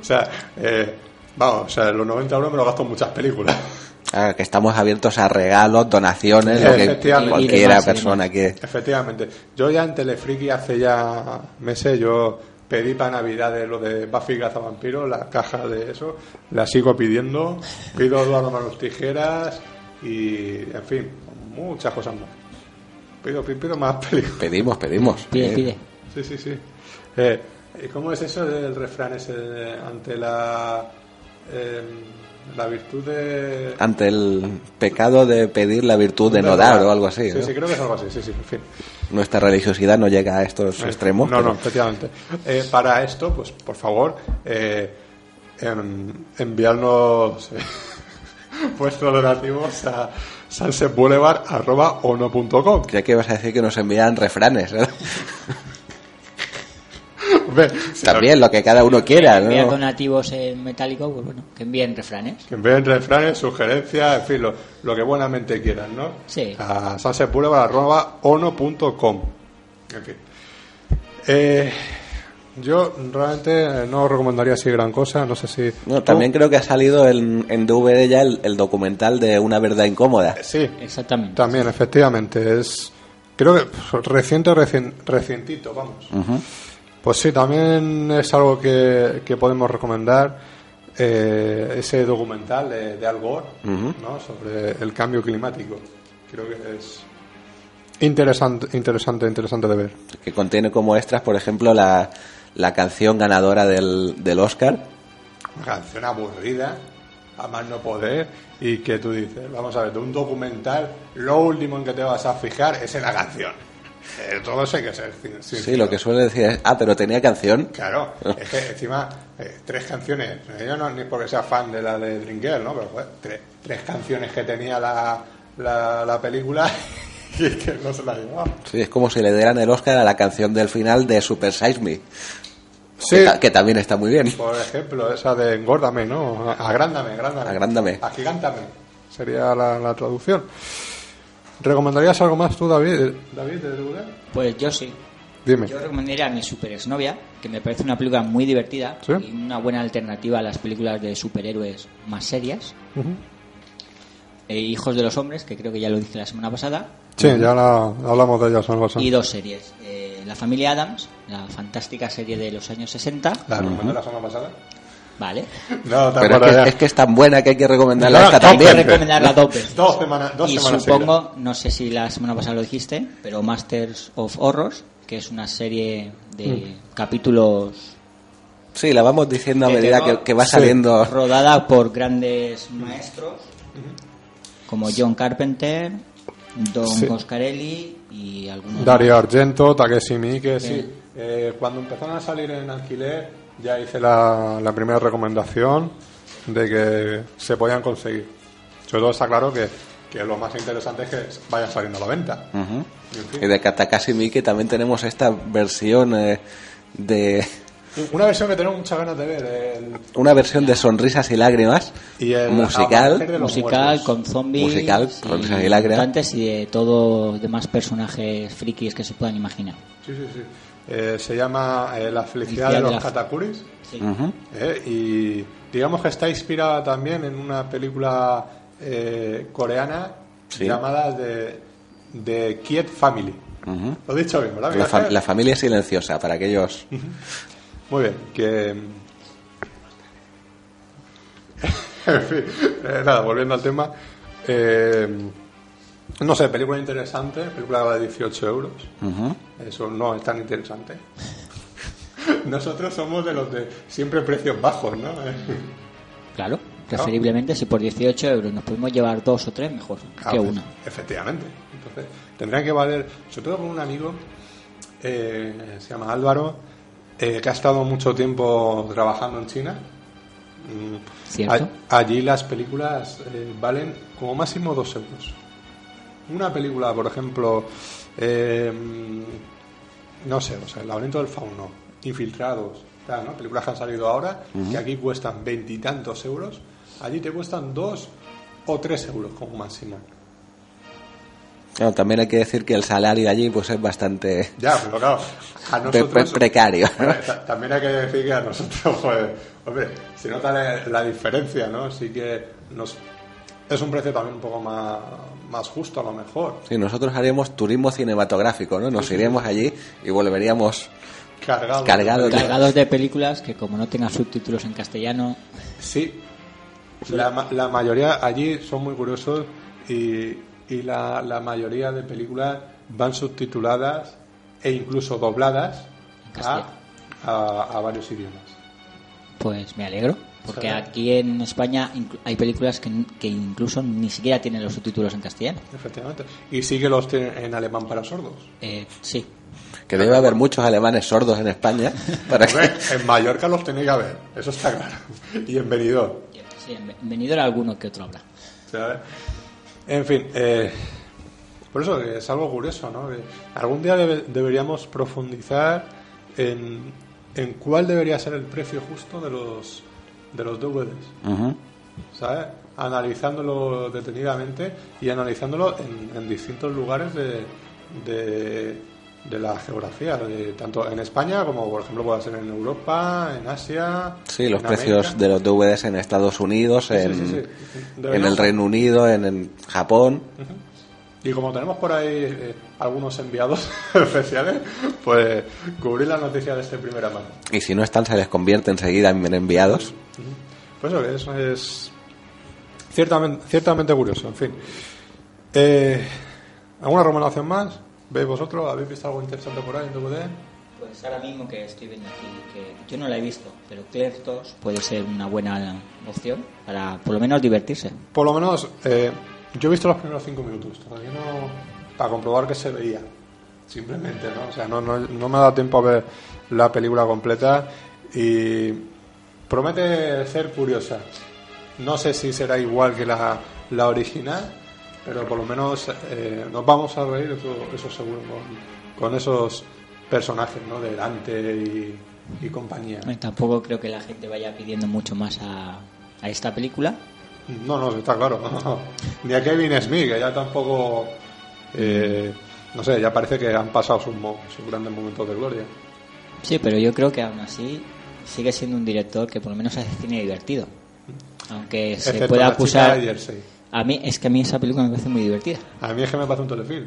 O sea, eh, vamos, o sea, los 90 euros me los gasto en muchas películas. Ah, que estamos abiertos a regalos, donaciones, lo que cualquiera Y demás, y persona que... Efectivamente. Yo ya en Telefriki hace ya meses yo pedí para Navidades lo de Buffy Vampiro, la caja de eso, la sigo pidiendo, pido Eduardo Manos Tijeras y, en fin, muchas cosas más. Pido, pido más películas. Pedimos, pedimos. Pide, Eh, pide. Sí, sí, sí. Eh, ¿y ¿Cómo es eso del refrán ese de- ante la, eh, la virtud de... Ante el pecado de pedir la virtud de no dar o algo así. Sí, ¿no? sí, creo que es algo así, sí, sí, en fin. Nuestra religiosidad no llega a estos extremos. No, pero- no, efectivamente. Eh, para esto, pues por favor, eh, em, enviarnos eh, vuestros donativos a sunsetboulevard.ono.com. Creía que ibas a decir que nos envían refranes. ¿no? También lo que cada uno quiera. ¿no? donativos en metálico, pues bueno, que envíen refranes. Que envíen refranes, sugerencias, en fin, lo, lo que buenamente quieran, ¿no? Sí. A sunsetboulevard.ono.com. En fin. Eh, yo realmente no recomendaría así gran cosa, no sé si... No, también creo que ha salido en, en DVD ya el, el documental de Una verdad incómoda. Sí, Exactamente. También, efectivamente, es creo que reciente, recien- recientito, vamos. Pues sí, también es algo que, que podemos recomendar, eh, ese documental de, de Al Gore, ¿no? sobre el cambio climático. Creo que es interesante, interesante, interesante de ver. Que contiene como extras, por ejemplo, la, la canción ganadora del, del Oscar. Una canción aburrida, a más no poder, y que tú dices, vamos a ver, de un documental, lo último en que te vas a fijar es en la canción. Eh, todo eso hay que ser Sí, lo que suele decir es, ah, pero tenía canción. Claro, es que encima, eh, tres canciones, yo no ni porque sea fan de la de Dream Girl, ¿no? Pero tres, tres canciones que tenía la, la, la película y que no se la llevaba. Sí, es como si le dieran el Oscar a la canción del final de Super Size Me. Sí, Que, ta- que también está muy bien. por ejemplo, esa de engórdame, ¿no? Agrándame, agrándame. Agrándame. Agigántame, sería la, la traducción. ¿Recomendarías algo más tú, David? David, de DVD? Pues yo sí. Dime. Yo recomendaría a mi super exnovia, que me parece una película muy divertida ¿Sí? y una buena alternativa a las películas de superhéroes más serias. Ujú. Eh, Hijos de los hombres, que creo que ya lo dije la semana pasada. Sí, ya la- hablamos de ellas algo así. Y dos series. Eh, la familia Adams, la fantástica serie de los años 60. ¿La recomendé la semana pasada? Vale. No, Pero es que, es que es tan buena que hay que recomendarla No, esta que Hay que también. recomendarla dos veces. Dos semanas, dos y semanas supongo, no sé si la semana pasada lo dijiste, pero Masters of Horrors, que es una serie de Mm. capítulos Sí, la vamos diciendo a medida que, que va Sí. saliendo. rodada por grandes maestros como John Carpenter, Don Sí. Coscarelli y algunos Dario. Argento, Takeshi Miike, sí. Eh, cuando empezaron a salir en alquiler, ya hice la, la primera recomendación de que se podían conseguir. Sobre todo está claro que, que lo más interesante es que vayan saliendo a la venta. Y, en fin, Y de Katakashi Miike también tenemos esta versión eh, de. Una versión que tenemos muchas ganas de ver. el- Una versión de Sonrisas y Lágrimas. y el musical. Amanecer de los musical Muertos. con zombies Musical, con risas y lágrimas. mutantes y de todo demás personajes frikis que se puedan imaginar. Sí, sí, sí. Eh, se llama eh, La felicidad de los la- Katakuris. Sí. Ujú. Eh, y digamos que está inspirada también en una película eh, coreana Sí. llamada de, de Kiet Family. Lo he dicho bien, ¿verdad? La, fa- Miguel? la familia silenciosa, para aquellos. Muy bien, que... en fin, eh, nada, volviendo al tema. eh, no sé, película interesante, película de 18 euros. Eso no es tan interesante. Nosotros somos de los de siempre precios bajos, ¿no? Claro, preferiblemente si por 18 euros nos podemos llevar dos o tres, mejor Ah, que pues, una. Efectivamente. Entonces, tendrían que valer, sobre todo con un amigo, eh, se llama Álvaro, eh, que ha estado mucho tiempo trabajando en China. Mm, Cierto. allí las películas eh, valen como máximo dos euros. Una película, por ejemplo, eh, no sé, o sea, El laberinto del fauno, Infiltrados, tal, ¿no? Películas que han salido ahora, que aquí cuestan veintitantos euros, allí te cuestan dos o tres euros como máximo. Claro, también hay que decir que el salario allí pues es bastante Ya, pero claro, a pre- nosotros... pre- precario. También hay que decir que a nosotros, pues, hombre, se nota la, la diferencia, ¿no? Así que nos, es un precio también un poco más, más justo a lo mejor. Sí, nosotros haríamos turismo cinematográfico, ¿no? Nos iríamos allí y volveríamos Cargado. Cargado de- Cargados de películas que como no tengan subtítulos en castellano, Sí, la, ma- la mayoría allí son muy curiosos y, y la, la mayoría de películas van subtituladas e incluso dobladas a, a, a varios idiomas. pues me alegro. Porque aquí en España hay películas que, que incluso ni siquiera tienen los subtítulos en castellano. Efectivamente. Y sí que los tienen en alemán para sordos. Eh, sí, que debe haber muchos alemanes sordos en España para que Hombre, en Mallorca los tenéis que ver, eso está claro. Y en Benidorm. sí en Venidor alguno que otro habrá. ¿sabes? En fin, eh, por eso es algo curioso, ¿no? Algún día debe- deberíamos profundizar en, en cuál debería ser el precio justo de los de los DVDs. ¿sabes? Analizándolo detenidamente y analizándolo en, en distintos lugares de, de, de la geografía, de, tanto en España como, por ejemplo, puede ser en Europa, en Asia. Sí, los en precios América. de los DVDs en Estados Unidos, Sí, en, sí, sí, sí. en el Reino Unido, en, en Japón. Y como tenemos por ahí eh, algunos enviados especiales, pues cubrir la noticia de este primera mano. Y si no están, se les convierte enseguida en enviados. Pues eso que eso es ciertamente, ciertamente curioso, en fin. Eh, ¿Alguna recomendación más? ¿Veis vosotros? ¿Habéis visto algo interesante por ahí en DVD? Pues ahora mismo que estoy viendo aquí, que yo no la he visto, pero Clerks 2 puede ser una buena opción para por lo menos divertirse. Por lo menos, eh, yo he visto los primeros cinco minutos, todavía no. para comprobar que se veía, simplemente, ¿no? O sea, no, no, no me ha dado tiempo a ver la película completa y promete ser curiosa. No sé si será igual que la, la original, pero por lo menos eh, nos vamos a reír, eso, eso seguro, con, con esos personajes, ¿no? De Dante y, y compañía. Tampoco creo que la gente vaya pidiendo mucho más a, a esta película. No, no, está claro. Ni a Kevin Smith, que ya tampoco. eh, no sé, ya parece que han pasado sus, sus grandes momentos de gloria. Sí, pero yo creo que aún así sigue siendo un director que por lo menos hace cine divertido. Aunque se Excepto la acusar... A mí, es que a mí esa película me parece muy divertida. A mí es que me parece un telefilm.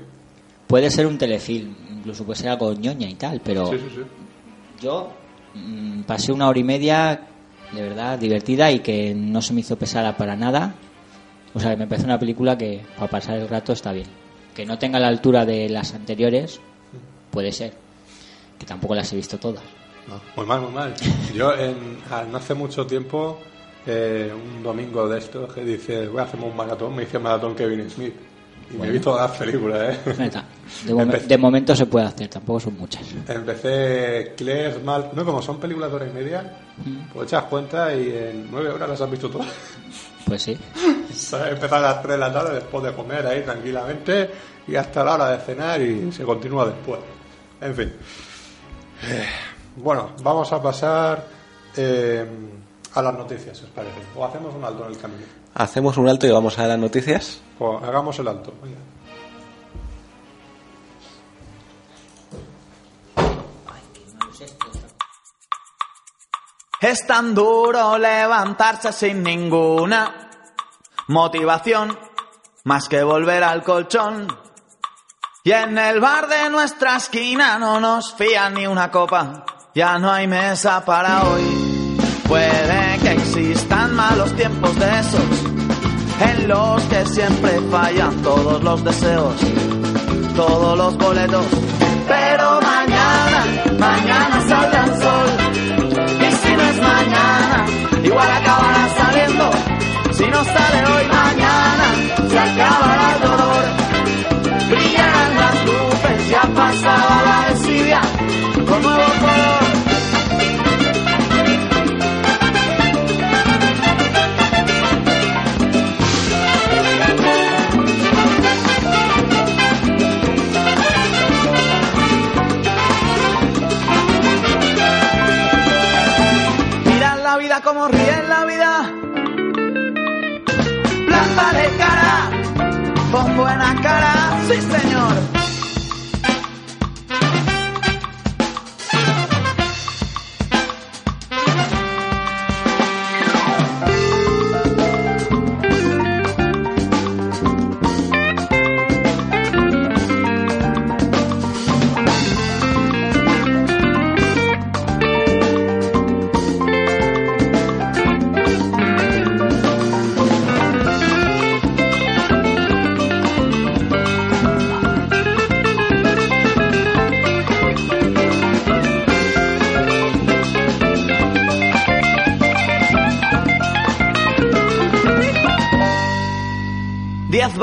Puede ser un telefilm, incluso puede ser algo ñoña y tal, pero Sí, sí, sí. yo mm, pasé una hora y media de verdad divertida y que no se me hizo pesada para nada. O sea, me parece una película que para pasar el rato está bien. Que no tenga la altura de las anteriores, puede ser. Que tampoco las he visto todas. No, muy mal, muy mal. Yo en, a- no hace mucho tiempo, eh, un domingo de estos que dice, voy a hacerme un maratón, me hice maratón Kevin Smith. Y me he visto todas las películas, ¿eh? De, momen- Empecé- de momento se puede hacer, tampoco son muchas. Empecé Claire Mal, no como son películas de hora y media, pues echas cuenta y en nueve horas las has visto todas. Pues sí. Empezar a las tres de la tarde después de comer ahí tranquilamente y hasta la hora de cenar y se continúa después. En fin. Eh, bueno, vamos a pasar eh, a las noticias, si os parece. O hacemos un alto en el camino. Hacemos un alto y vamos a las noticias. Pues hagamos el alto. venga. Es tan duro levantarse sin ninguna motivación más que volver al colchón. Y en el bar de nuestra esquina no nos fían ni una copa, ya no hay mesa para hoy. Puede que existan malos tiempos de esos, en los que siempre fallan todos los deseos, todos los boletos. Mañana, saldrá el sol. Y si no es mañana, igual acabará saliendo. Si no sale hoy, mañana se acabará el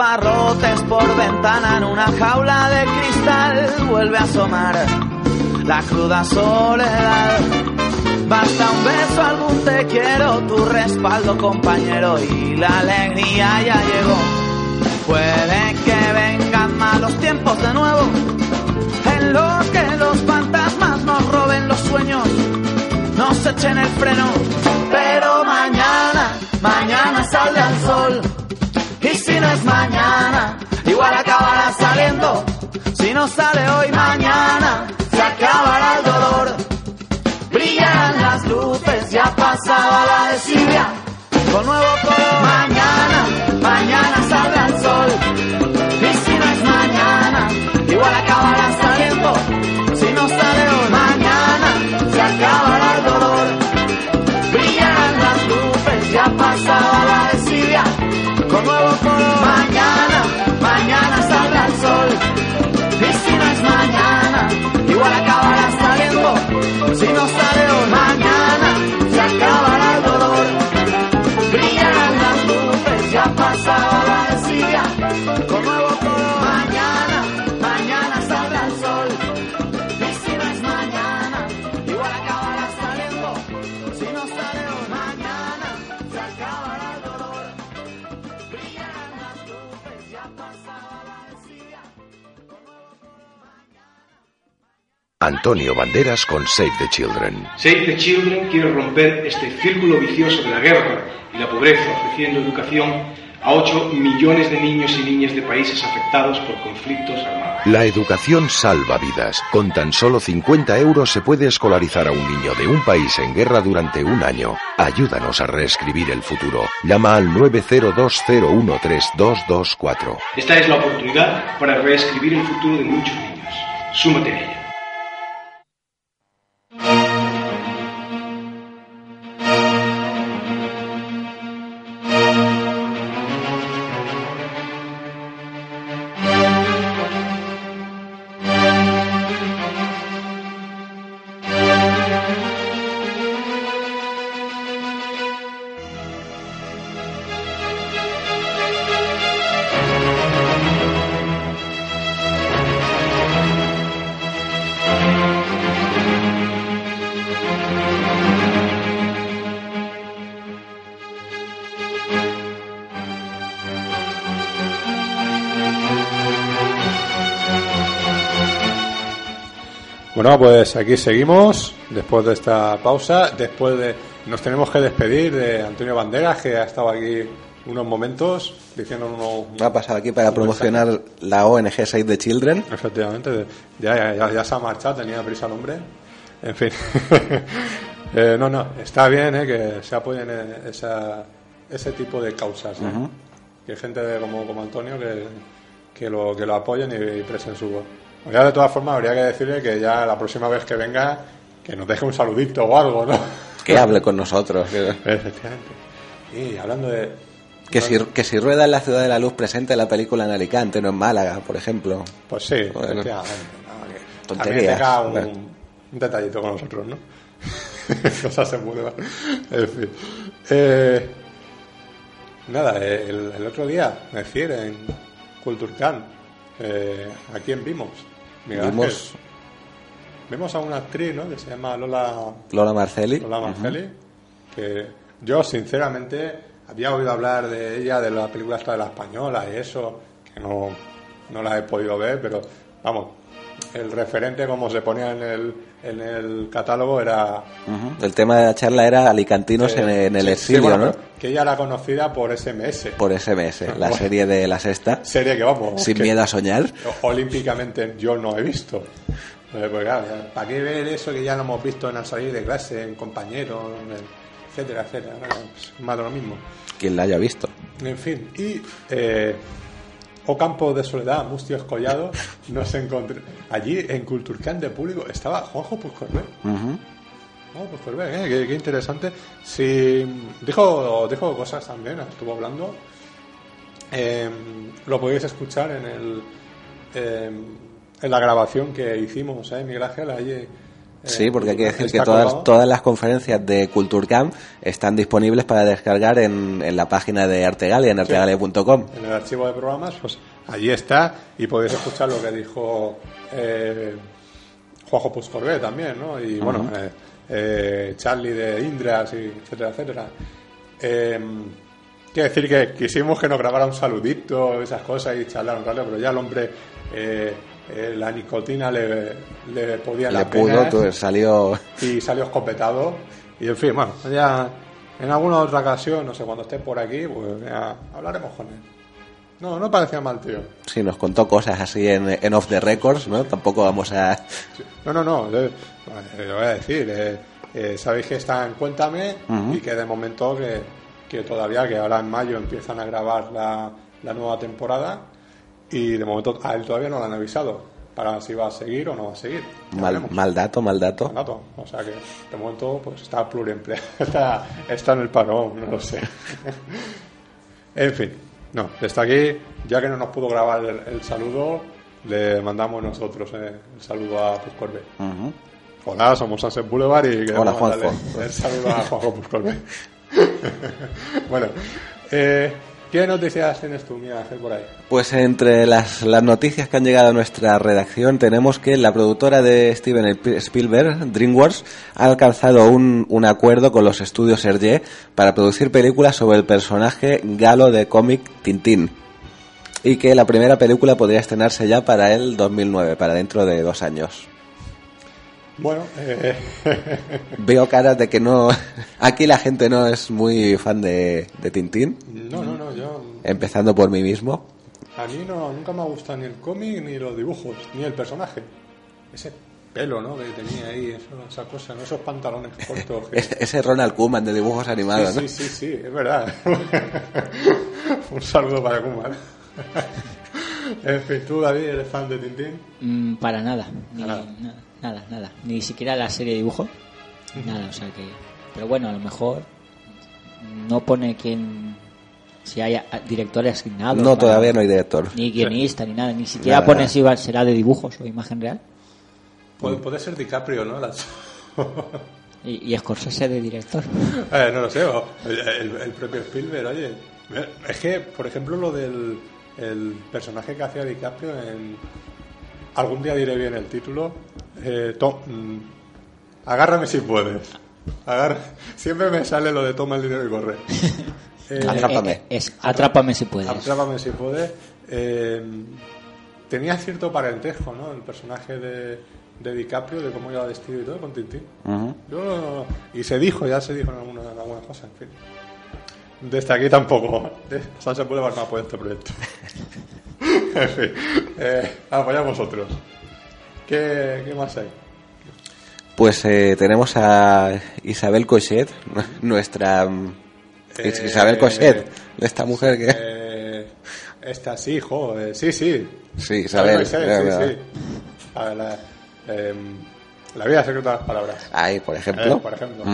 barrotes por ventana en una jaula de cristal vuelve a asomar la cruda soledad. Basta un beso, algún te quiero, tu respaldo compañero y la alegría ya llegó. Puede que vengan malos tiempos de nuevo, en los que los fantasmas nos roben los sueños, nos echen el freno. Pero mañana, mañana Con nuevo color, mañana, mañana saldrá el sol. Y si no es mañana, igual acabará saliendo. Si no sale hoy, mañana se acabará el dolor. Brillan las luces, ya pasaba la desidia. Con nuevo color, mañana, mañana saldrá el sol. Y si no es mañana, igual acabará saliendo. Si no sale hoy, mañana se acabará Antonio Banderas con Save the Children. Save the Children quiere romper este círculo vicioso de la guerra y la pobreza, ofreciendo educación a 8 millones de niños y niñas de países afectados por conflictos armados. La educación salva vidas. Con tan solo 50 euros se puede escolarizar a un niño de un país en guerra durante un año. Ayúdanos a reescribir el futuro. Llama al 902013224. Esta es la oportunidad para reescribir el futuro de muchos niños. Súmate a ella. Bueno, pues aquí seguimos, después de esta pausa, después de... Nos tenemos que despedir de Antonio Banderas, que ha estado aquí unos momentos diciendo uno... Ha pasado aquí para promocionar la ONG Save the Children. Efectivamente, ya, ya, ya, se ha marchado, tenía prisa el hombre. En fin. Eh, no, no, está bien eh, que se apoyen en esa, ese tipo de causas. ¿eh? Ujú. Que hay gente de- como, como Antonio que, que, lo, que lo apoyen y, y presten su voz. Ya de todas formas habría que decirle que ya la próxima vez que venga que nos deje un saludito o algo, ¿no? Que hable con nosotros. Efectivamente. Y hablando de... que si, que si rueda en la Ciudad de la Luz presente la película en Alicante, no en Málaga, por ejemplo. Pues sí, Bueno. efectivamente. no, también tenga un, Bueno. un detallito con nosotros, ¿no? Cosas en Boulevard. En fin. Eh, nada, eh, el, el otro día, me refiero en Culturcan, eh, ¿a quién vimos? Vimos. Vimos a una actriz, ¿no? Que se llama Lola, Lola Marcelli. Lola Marcelli, que yo, sinceramente, había oído hablar de ella, de la película esta de la española y eso, que no, no la he podido ver, pero vamos, el referente como se ponía en el, en el catálogo era... El tema de la charla era alicantinos en, en el sí, sí, exilio, bueno, ¿no? Que ella era conocida por SMS, Por SMS, la Bueno. serie de la sexta. serie que vamos... Sin que miedo a soñar. Olímpicamente yo no he visto. Eh, Pues claro, ¿para qué ver eso que ya lo hemos visto en al salir de clase, en compañeros, etcétera, etcétera? Más de lo mismo. Quien la haya visto. En fin, y eh, Ocampo de Soledad, Mustio Escollado, nos encontré. Allí en Culturcán de público estaba Juanjo Puscorbe. Ujú. Juanjo Puscorbe, ¿eh? qué, qué interesante. Sí, dijo, dijo cosas también, estuvo hablando. Eh, lo podéis escuchar en el eh, en la grabación que hicimos, ¿eh, Miguel Ángel? Allí, Sí, porque hay que decir que todas, todas las conferencias de Culturcamp están disponibles para descargar en, en la página de Artegalia, en artegalia.com. en el archivo de programas, pues allí está y podéis escuchar lo que dijo eh, Juanjo Puscorbé también, ¿no? Y bueno, eh, eh, Charlie de Indras, y etcétera, etcétera. Eh, quiero decir que quisimos que nos grabara un saludito, esas cosas y charlar un rato, pero ya el hombre eh, eh, la nicotina le, le podía en Le pudo, venas tú, salió y salió escopetado. Y en fin, bueno, ya en alguna otra ocasión, no sé, cuando esté por aquí, pues ya hablaremos con él. No, no parecía mal, tío. Sí, nos contó cosas así en, en Off the Records, ¿no? Tampoco vamos a... No, no, no, le, le voy a decir, eh, eh, sabéis que está en Cuéntame y que de momento que, que todavía, que ahora en mayo empiezan a grabar la, la nueva temporada y de momento a él todavía no lo han avisado para si va a seguir o no va a seguir. Ya Mal, veremos. mal dato, mal dato. Dato. O sea que de momento pues está pluriempleado, está, está en el paro, no lo sé. en fin, no, está aquí, ya que no nos pudo grabar el, el saludo, le mandamos nosotros eh, el saludo a Puscorbe. Hola, somos Sunset Boulevard y queremos Hola, Juanjo. el saludo a Juanjo Puscorbe. bueno, eh, ¿qué noticias tienes tú, Ángel, por ahí? Pues entre las, las noticias que han llegado a nuestra redacción tenemos que la productora de Steven Spielberg, DreamWorks, ha alcanzado un, un acuerdo con los estudios Hergé para producir películas sobre el personaje galo de cómic Tintín. Y que la primera película podría estrenarse ya para el 2009, para dentro de dos años. Bueno, eh, Veo caras de que no... Aquí la gente no es muy fan de, de Tintín, no, no, no, yo empezando por mí mismo. A mí no, nunca me ha gustado ni el cómic, ni los dibujos, ni el personaje. Ese pelo, ¿no? Que tenía ahí, eso, esa cosa, ¿no? Esos pantalones cortos. Que... Ese, Ronald Koeman de dibujos animados, sí, ¿no? sí, sí, sí, es verdad. Un saludo para Kuman. en fin, ¿tú, David, eres fan de Tintín? Mm, para nada. Ni, Nada. nada. Nada, nada. Ni siquiera la serie de dibujo. Nada, o sea que. Pero bueno, a lo mejor no pone quién. Si hay a- directores asignados. No, para- todavía no hay director. Ni guionista, ni nada. Ni siquiera Nada, pone nada. si va, será de dibujos o imagen real. Puede, puede ser DiCaprio, ¿no? Las- Y, y Scorsese de director. Eh, no lo sé, o el, el- el propio Spielberg, oye. Es que, por ejemplo, lo del el personaje que hacía DiCaprio en. Algún día diré bien el título. Eh, Tom- mm, agárrame si puedes. Siempre me sale lo de toma el dinero y corre. Eh, Atrápame. Eh, es Atrápame si puedes. Atrápame si puedes. Eh, tenía cierto parentesco, ¿no? El personaje de, de DiCaprio, de cómo iba vestido y todo, con Tintín. No, no. Y se dijo, ya se dijo en alguna, en alguna cosa, en fin. Desde aquí tampoco. De Sunset Boulevard no apoya este proyecto. en fin. Eh, apoyamos otros. ¿Qué, ¿Qué más hay? Pues eh, tenemos a Isabel Cochet, nuestra mm, Eh, Isabel Cochet, esta mujer que Eh, esta sí, jo, eh, sí, sí. sí, Isabel, Sí, sí. A ver, la, em, la vida secreta de las palabras. ahí por ejemplo, Eh, por ejemplo.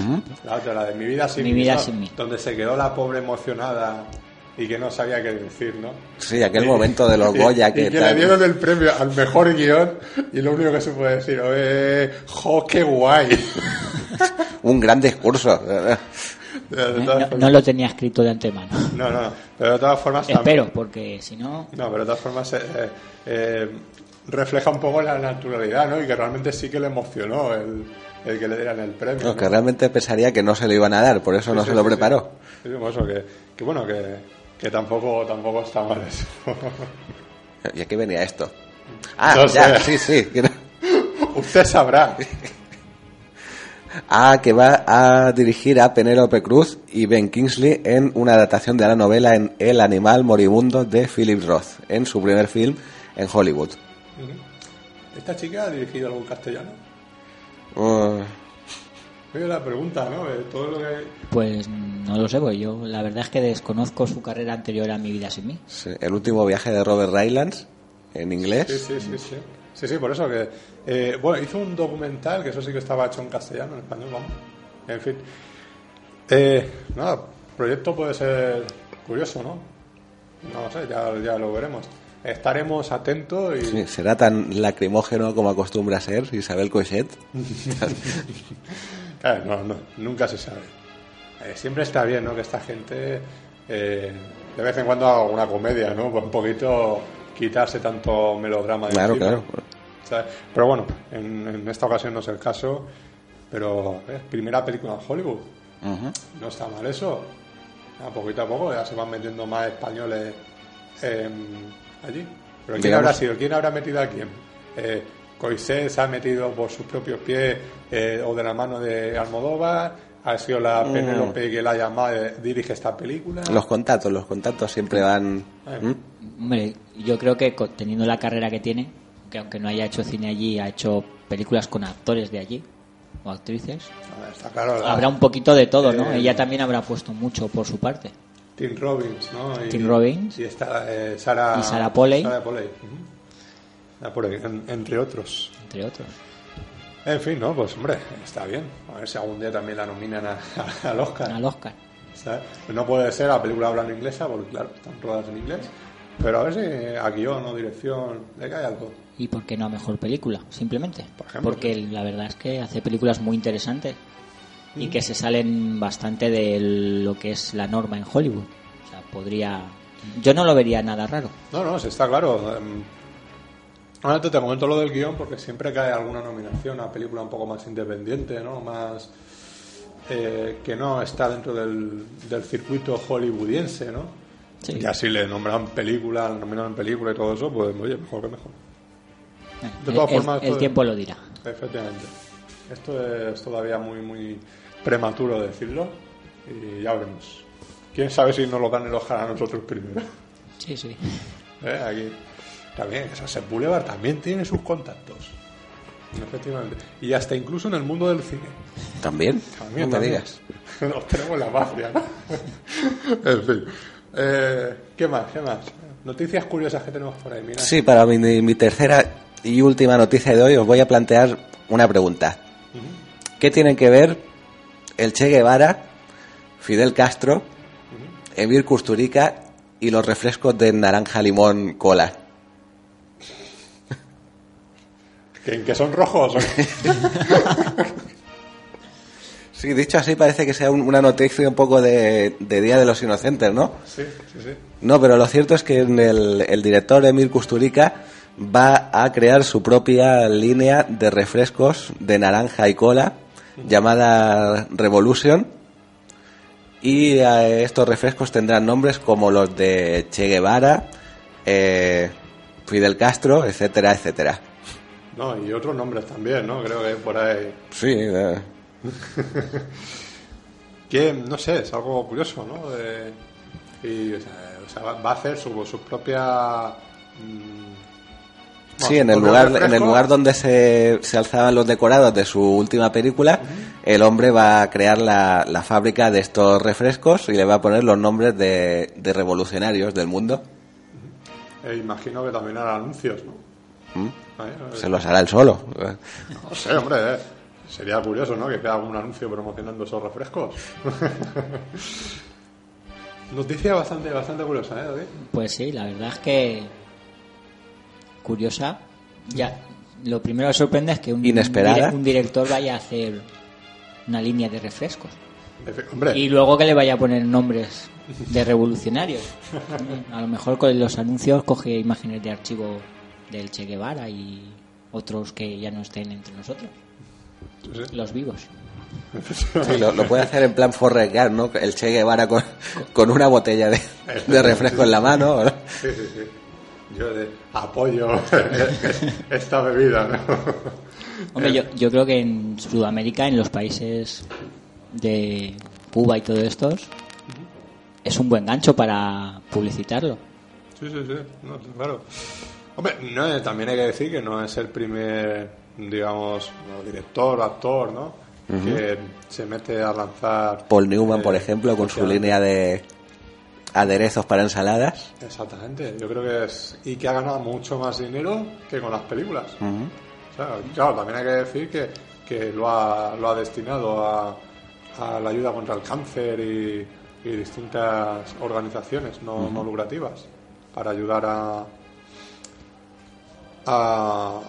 La otra, la de Mi vida sin Mi vida sin mí. Donde se quedó la pobre emocionada y que no sabía qué decir, ¿no? sí, aquel momento de los Goya y, que y que tal. le dieron el premio al mejor guion y lo único que se puede decir, eh, jo, qué guay. un gran discurso. No, no lo tenía escrito de antemano. no, no, pero de todas formas... también- Espero, porque si no... No, pero de todas formas eh, eh, eh, refleja un poco la naturalidad, ¿no? Y que realmente sí que le emocionó el, el que le dieran el premio. No, ¿no? que realmente pensaría que no se lo iban a dar, por eso Sí, no sí, se lo sí, preparó. Por eso que, que bueno, que, que tampoco, tampoco está mal eso. ¿Y a qué venía esto? Ah, No ya, sé. sí, sí. Usted sabrá. Ah, que va a dirigir a Penélope Cruz y Ben Kingsley en una adaptación de la novela en El animal moribundo de Philip Roth, en su primer film en Hollywood. ¿Esta chica ha dirigido algún castellano? Uh, Oye, la pregunta, ¿no? De todo lo que... Pues no lo sé, pues yo la verdad es que desconozco su carrera anterior a Mi vida sin mí. sí, el último viaje de Robert Rylance, en inglés. Sí, sí, sí, sí. Sí, sí, por eso que... eh, bueno, hizo un documental, que eso sí que estaba hecho en castellano, en español, vamos. En fin. Eh, nada, el proyecto puede ser curioso, ¿no? No lo sé, ya, ya lo veremos. Estaremos atentos y... Sí, ¿Será tan lacrimógeno como acostumbra ser Isabel Cochet? Claro, no, no, nunca se sabe. Eh, siempre está bien, ¿no? Que esta gente eh, de vez en cuando haga una comedia, ¿no? Pues un poquito quitarse tanto melodrama. de Claro, encima. claro. ¿Sabes? Pero bueno, en, en esta ocasión no es el caso. Pero, eh, primera película en Hollywood. No está mal eso. A poquito a poco ya se van metiendo más españoles eh, allí. Pero ¿quién Digamos- habrá sido? ¿Quién habrá metido a quién? Coisés se ha metido por sus propios pies eh, o de la mano de Almodóvar. Ha sido la Mm. Penélope que la ha llamado, eh, dirige esta película. Los contactos, los contactos siempre van... Eh. ¿Mm? Hombre, yo creo que teniendo la carrera que tiene, que aunque no haya hecho cine allí, ha hecho películas con actores de allí o actrices, A ver, está claro. la- habrá un poquito de todo, ¿no? Eh, Ella también habrá puesto mucho por su parte. Tim Robbins, ¿no? Y, Tim Robbins. Y está eh, Sara... Y Sarah Polley. En- entre otros. Entre otros. En fin, no, pues hombre, está bien. A ver si algún día también la nominan a- a- al Oscar. Al Oscar. ¿sabes? No puede ser la película hablando inglesa, porque claro, están rodadas en inglés. Pero a ver si a guion o dirección le cae algo. ¿Y por qué no a mejor película? Simplemente. Por ejemplo, Porque la verdad es que hace películas muy interesantes y que se salen bastante de lo que es la norma en Hollywood. O sea, podría. Yo no lo vería nada raro. No, no, sí está claro. Ahora te, te comento lo del guion porque siempre cae alguna nominación a película un poco más independiente, ¿no? Más eh, que no está dentro del, del circuito hollywoodiense, ¿no? Sí. Y así le nombran película, le nominaron película y todo eso, pues oye, mejor que mejor. De el- todas el, formas, el todo- tiempo lo dirá. Efectivamente. Esto es todavía muy, muy prematuro decirlo y ya veremos. ¿Quién sabe si nos lo dan el Oscar a nosotros primero? Sí, sí. ¿Eh? Aquí también, Sunset Boulevard también tiene sus contactos. Efectivamente. Y hasta incluso en el mundo del cine. ¿También? También, no me también. digas. Nos tenemos la mafia, ¿no? en fin. Eh, ¿Qué más? ¿Qué más? Noticias curiosas que tenemos por ahí. Mira. Sí, para mi, mi tercera y última noticia de hoy os voy a plantear una pregunta. ¿Qué tienen que ver el Che Guevara, Fidel Castro, Emir Kusturica y los refrescos de naranja, limón, cola? ¿Que, que son rojos? Sí, dicho así parece que sea un- una noticia un poco de, de Día de los Inocentes, ¿no? sí, sí, sí. No, pero lo cierto es que el, el director Emir Kusturica va a crear su propia línea de refrescos de naranja y cola llamada Revolution y eh, estos refrescos tendrán nombres como los de Che Guevara, eh, Fidel Castro, etcétera, etcétera. No, y otros nombres también, ¿no? Creo que por ahí. Sí, eh, que, no sé, es algo curioso, ¿no? De- y, o sea, o sea, va a hacer su, su propia. mm, bueno, Sí, en el lugar, en el lugar donde se, se alzaban los decorados de su última película, el hombre va a crear la, la fábrica de estos refrescos y le va a poner los nombres de, de revolucionarios del mundo. E imagino que también hará anuncios, ¿no? ¿Mm? Se los hará él solo. No sé, hombre, eh. sería curioso, ¿no? Que haga un anuncio promocionando esos refrescos. Noticia bastante, bastante curiosa, ¿eh, David? Pues sí, la verdad es que curiosa. Ya, lo primero que sorprende es que un, Inesperada. un director vaya a hacer una línea de refrescos. Hombre, Y luego que le vaya a poner nombres de revolucionarios. A lo mejor con los anuncios coge imágenes de archivo del Che Guevara y otros que ya no estén entre nosotros, sí. los vivos. Sí, lo, lo puede hacer en plan Forrest Gump, ¿no? El Che Guevara con, con una botella de, de refresco en la mano. ¿no? sí, sí, sí. Yo de- apoyo esta bebida, ¿no? Hombre, yo, yo creo que en Sudamérica, en los países de Cuba y todos estos, es un buen gancho para publicitarlo. Sí, sí, sí, no, claro. Hombre, no, es- también hay que decir que no es el primer, digamos, director, actor, ¿no? Que se mete a lanzar. Paul Newman, por eh, ejemplo, con su línea de aderezos para ensaladas. Exactamente, yo creo que es. Y que ha ganado mucho más dinero que con las películas. O sea, claro, también hay que decir que, que lo, ha, lo ha destinado a, a la ayuda contra el cáncer y, y distintas organizaciones no, no lucrativas para ayudar a, a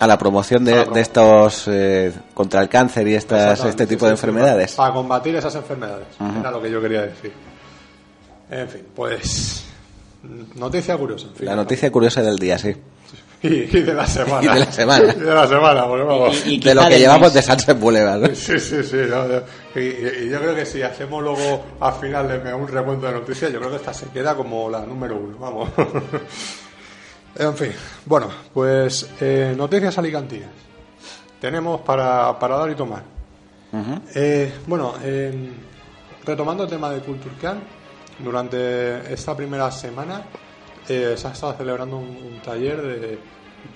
A la promoción de, la de estos eh, contra el cáncer y estas, este tipo de enfermedades. Para combatir esas enfermedades. Ujú. Era lo que yo quería decir. En fin, pues. Noticia curiosa. en fin. La noticia curiosa del día, sí. Y, y de la semana. Y de la semana. Y de la semana, porque vamos. Y- y De lo que llevamos mes. de Sunset Boulevard. ¿no? Sí, sí, sí. no. Y, yo creo que si hacemos luego al final de un recuento de noticias, yo creo que esta se queda como la número uno. Vamos. en fin. Bueno, pues eh, noticias alicantinas. Tenemos para, para dar y tomar. Eh, bueno, en- retomando el tema de Culturcan, durante esta primera semana eh, se ha estado celebrando un, un taller de,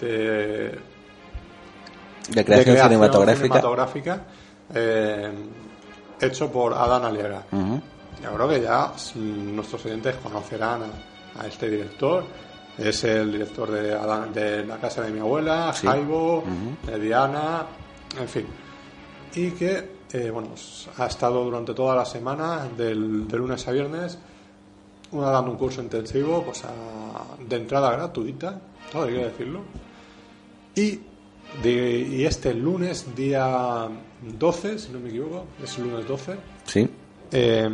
de, De creación, de cinematográfica. cinematográfica, eh, hecho por Adán Aliaga. Ujú. Yo creo que ya nuestros oyentes conocerán a, a este director. Es el director de, Adán- de La casa de mi abuela, Sí. Jaibo, de Diana, en fin. Y que eh, bueno, ha estado durante toda la semana, del, de lunes a viernes, una dando un curso intensivo pues, a- de entrada gratuita, todo hay que decirlo. Y, de- y este lunes, día 12, si no me equivoco, es el lunes 12, Sí. eh,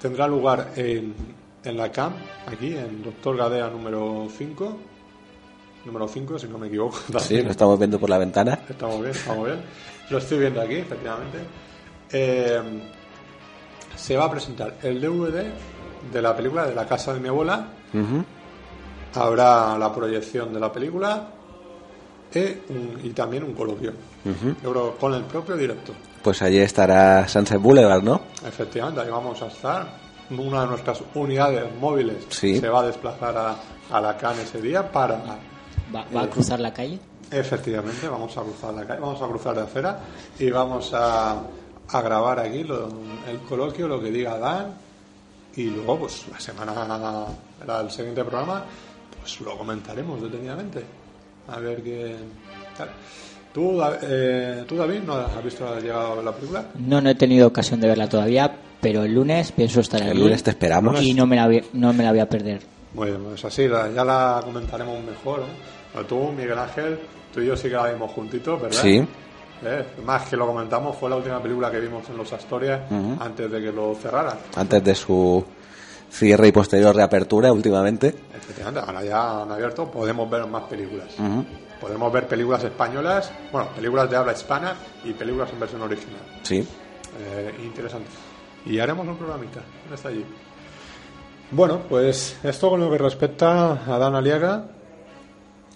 tendrá lugar en, en la CAM, aquí, en Doctor Gadea número 5. Número 5, si no me equivoco. Sí, lo estamos viendo por la ventana. Estamos bien, estamos bien. Lo estoy viendo aquí, efectivamente. Eh, se va a presentar el DVD de la película de la casa de mi abuela. Habrá la proyección de la película e un- y también un coloquio. Yo creo con el propio director. Pues allí estará Sunset Boulevard, ¿no? Efectivamente, ahí vamos a estar. Una de nuestras unidades móviles Sí. se va a desplazar a, a la CAN ese día para ¿Va, va a cruzar la calle? Efectivamente, vamos a cruzar la calle, vamos a cruzar la acera y vamos a, a grabar aquí lo- el coloquio, lo que diga Dan y luego pues la semana, el siguiente programa, pues lo comentaremos detenidamente. A ver qué tal. ¿Tú, eh, ¿Tú David, no has visto has llegado a ver la película? No, no he tenido ocasión de verla todavía, pero el lunes pienso estar El allí lunes te esperamos. y no me la voy, no me la voy a perder. Bueno, pues así, la- ya la comentaremos mejor. ¿eh? Pero Tú, Miguel Ángel, tú y yo sí que la vimos juntitos, ¿verdad? Sí. ¿Eh? Más que lo comentamos, fue la última película que vimos en los Asturias Ujú. antes de que lo cerraran. Antes de su cierre y posterior reapertura últimamente. Efectivamente, ahora ya han abierto, podemos ver más películas. Ujú. Podemos ver películas españolas, bueno, películas de habla hispana y películas en versión original. Sí. Eh, interesante. Y haremos un programita, ¿dónde está allí? Bueno, pues esto con lo que respecta a Dan Aliaga,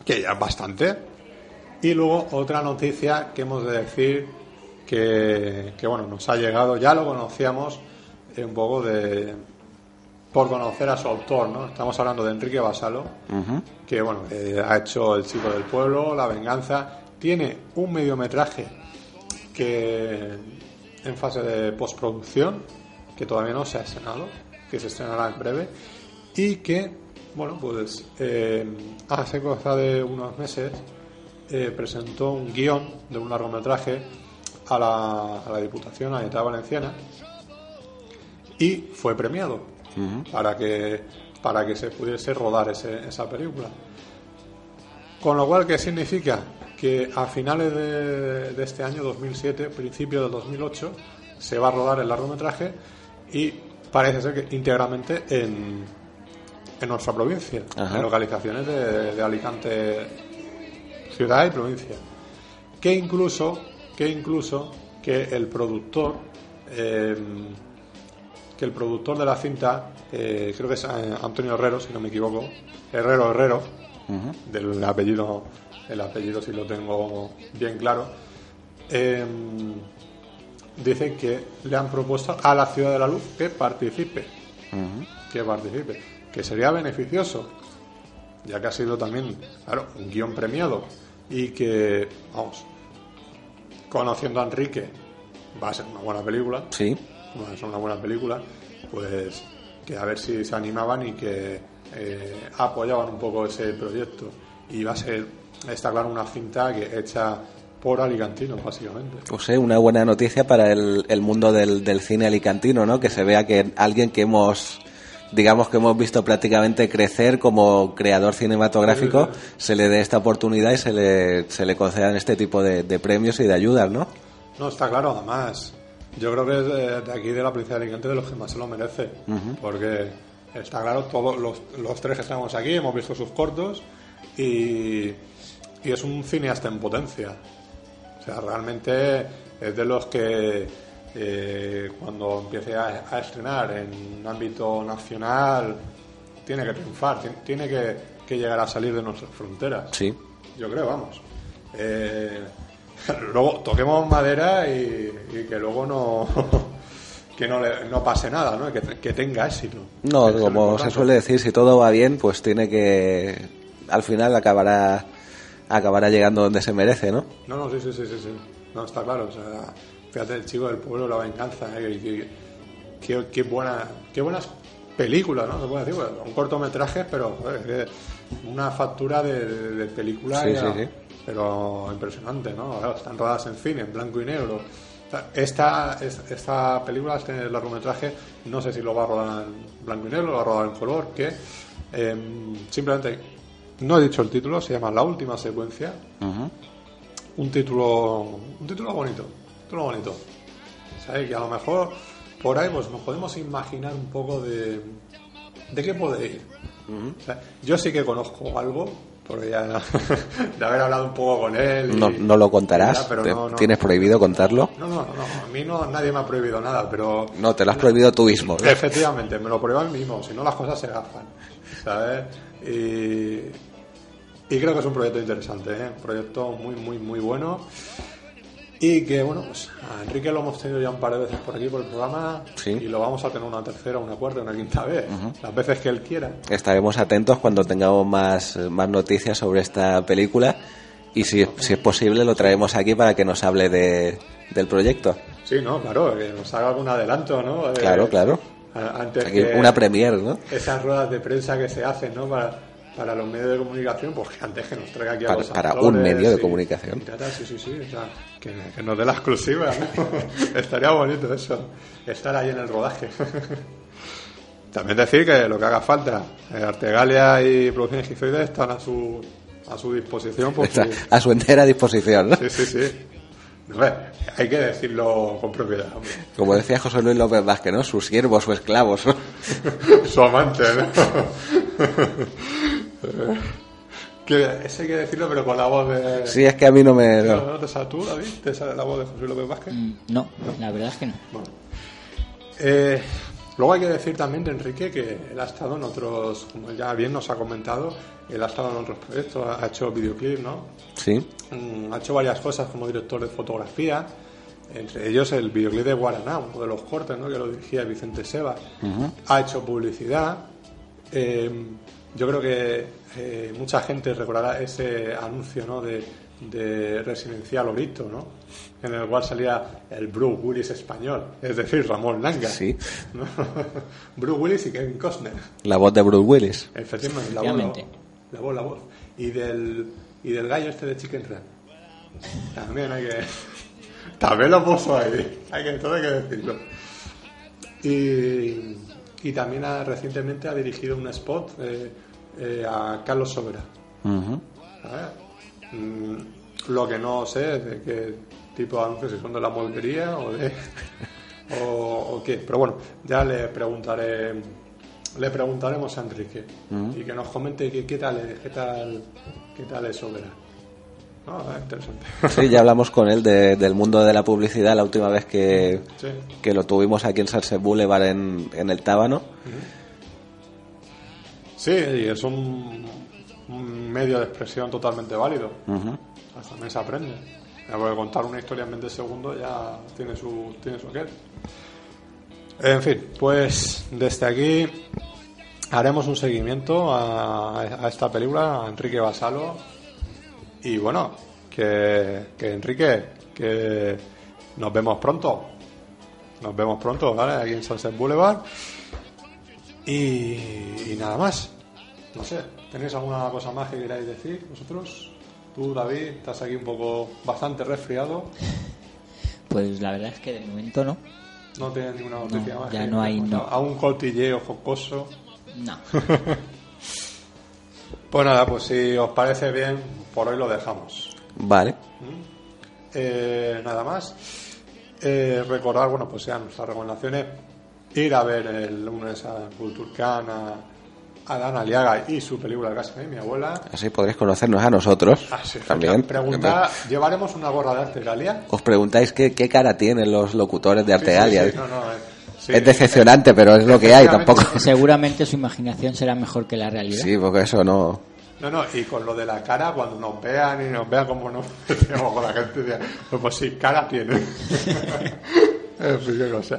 que ya es bastante. Y luego otra noticia que hemos de decir que, que, bueno, nos ha llegado, ya lo conocíamos eh, un poco de por conocer a su autor, ¿no? Estamos hablando de Enrique Basalo, que bueno, eh, ha hecho El chico del pueblo, La venganza, tiene un mediometraje que en fase de postproducción, que todavía no se ha estrenado, que se estrenará en breve, y que, bueno, pues eh, hace cosa de unos meses eh, presentó un guion de un largometraje a la, a la Diputación Valenciana y fue premiado para que para que se pudiese rodar ese, esa película. Con lo cual, ¿qué significa? Que a finales de, de este año, 2007, principio del 2008, se va a rodar el largometraje y parece ser que íntegramente en, en nuestra provincia, Ajá. en localizaciones de, de Alicante, ciudad y provincia. Que incluso, que incluso que el productor, eh, que el productor de la cinta, eh, creo que es eh, Antonio Herrero, si no me equivoco, Herrero Herrero, del apellido, el apellido si lo tengo bien claro, eh, dice que le han propuesto a la Ciudad de la Luz que participe, que participe, que sería beneficioso, ya que ha sido también, claro, un guion premiado y que, vamos, conociendo a Enrique, va a ser una buena película, Sí. va a ser una buena película, pues que a ver si se animaban y que eh, apoyaban un poco ese proyecto. Y va a ser, está claro, una cinta que hecha por alicantinos, básicamente. Pues sí, una buena noticia para el, el mundo del, del cine alicantino, ¿no? Que se vea que alguien que hemos, digamos que hemos visto prácticamente crecer como creador cinematográfico, se le dé esta oportunidad y se le, se le concedan este tipo de, de premios y de ayudas, ¿no? No, está claro, además. Yo creo que es de, de aquí, de la provincia de Alicante, de los que más se lo merece. Porque está claro, todos los, los tres que estamos aquí hemos visto sus cortos y, y es un cineasta en potencia. O sea, realmente es de los que eh, cuando empiece a, a estrenar en un ámbito nacional tiene que triunfar, ti- tiene que, que llegar a salir de nuestras fronteras. Sí. Yo creo, vamos. Eh, luego toquemos madera y, y que luego no que no, le- no pase nada, ¿no? Que, que tenga éxito. No, como se suele decir, si todo va bien, pues tiene que, al final acabará, acabará llegando donde se merece, ¿no? No, no, sí, sí, sí, sí, sí. No, está claro. O sea, fíjate, el chico del pueblo, la venganza, ¿eh? Qué- qué, qué buena, qué buenas películas, ¿no? Se puede decir, bueno, un cortometraje, pero joder, una factura de, de, de película, Sí, sí, sí. pero impresionante, ¿no? Claro, están rodadas en cine, en blanco y negro. Esta, es- esta película, este largometraje, no sé si lo va a rodar en blanco y negro, lo va a rodar en color, que em, simplemente, no he dicho el título, se llama La Última Secuencia, un título un título bonito un título bonito ¿sabes? que a lo mejor por ahí pues nos podemos imaginar un poco de de qué puede ir O sea, yo sí que conozco algo porque ya de haber hablado un poco con él y- No, no lo contarás, Ya, pero no, no. tienes prohibido contarlo. no, no, no, a mí no, nadie me ha prohibido nada, pero No, te lo has prohibido tú mismo. Efectivamente, me lo pruebo a mí mismo, si no las cosas se gafan, ¿sabes? Y, y creo que es un proyecto interesante, ¿eh? un proyecto muy, muy, muy bueno. Y que, bueno, pues a Enrique lo hemos tenido ya un par de veces por aquí por el programa Sí. y lo vamos a tener una tercera, una cuarta, una quinta vez, las veces que él quiera. Estaremos atentos cuando tengamos más, más noticias sobre esta película y si, si es posible lo traemos aquí para que nos hable de, del proyecto. Sí, no, claro, que nos haga algún adelanto, ¿no? Claro, claro. Antes Aquí que una premier, ¿no? esas ruedas de prensa que se hacen, ¿no? Para, para los medios de comunicación, pues que antes que nos traiga aquí a Para- para un medio de y- comunicación. y sí, sí, sí. o sea, que, que nos dé la exclusiva, ¿no? Estaría bonito eso, estar ahí en el rodaje. También decir que lo que haga falta, eh, Artegalia y Producciones Gizoides están a su, a su disposición. Está a su entera disposición, ¿no? sí, sí, sí. No, eh, hay que decirlo con propiedad, hombre. Como decía José Luis López Vázquez, ¿no? Sus siervos o esclavos. ¿no? su amante, ¿no? que ese hay que decirlo, pero con la voz de. Sí, es que a mí no me... ¿No, no. no te sale tú, David? ¿Te sale la voz de José López Vázquez? Mm, No, la verdad es que no. Eh, Luego hay que decir también de Enrique que él ha estado en otros, como ya bien nos ha comentado, él ha estado en otros proyectos, ha hecho videoclip, ¿no? Sí. Mm, ha hecho varias cosas como director de fotografía, entre ellos el videoclip de Guaraná, uno de los cortes, ¿no? Que lo dirigía Vicente Seba. Ha hecho publicidad. Eh, yo creo que eh, mucha gente recordará ese anuncio, ¿no? De, de Residencial Orito, ¿no? En el cual salía el Bruce Willis español, es decir, Ramón Langa. Sí. ¿no? Bruce Willis y Kevin Costner. La voz de Bruce Willis. Efectivamente, la voz, la voz, la voz. Y del, y del gallo este de Chicken Run. También hay que... También lo puso ahí. Hay que, todo hay que decirlo. Y, y también ha, recientemente ha dirigido un spot eh, eh, a Carlos Sobera. ¿sabes? Mm, lo que no sé es de qué tipo de anuncios, si son de la moldería o de... o, o qué. Pero bueno, ya le preguntaré... Le preguntaremos a Enrique y que nos comente qué, qué tal qué tal, qué tal es Sobera. Ah, interesante. Sí, ya hablamos con él de- del mundo de la publicidad la última vez que, Sí. que lo tuvimos aquí en Sunset Boulevard en, en el Tábano. Sí, y es un, un medio de expresión totalmente válido. Ujú. Hasta también se aprende. Porque contar una historia en 20 segundos ya tiene su, tiene su aquel. En fin, pues desde aquí haremos un seguimiento a, a esta película, a Enrique Basalo. Y bueno, que, que Enrique, que nos vemos pronto. Nos vemos pronto, ¿vale? Aquí en Sunset Boulevard. Y, y nada más. No sé, ¿tenéis alguna cosa más que queráis decir vosotros? Tú, David, estás aquí un poco bastante resfriado. Pues la verdad es que de momento no. No tienes ninguna noticia No, más. ya no hay, no. A un cotilleo jocoso. No. Pues nada, pues si os parece bien, por hoy lo dejamos. Vale. Eh, nada más. Eh, recordar, bueno, pues sean nuestras recomendaciones. Ir a ver el lunes a Culturcan a, a Dan Aliaga y su película Casa de mi abuela. Así podréis conocernos a nosotros Ah, sí, también. Pregunta, ¿llevaremos una gorra de Artegalia? Os preguntáis qué, qué cara tienen los locutores de Sí, sí, no, no, eh, sí. Es decepcionante, pero es lo que hay, tampoco. Seguramente su imaginación será mejor que la realidad. Sí, porque eso no. No, no, y con lo de la cara, cuando nos vean y nos vean como nos con la gente, pues, pues sí, cara tiene. qué cosa.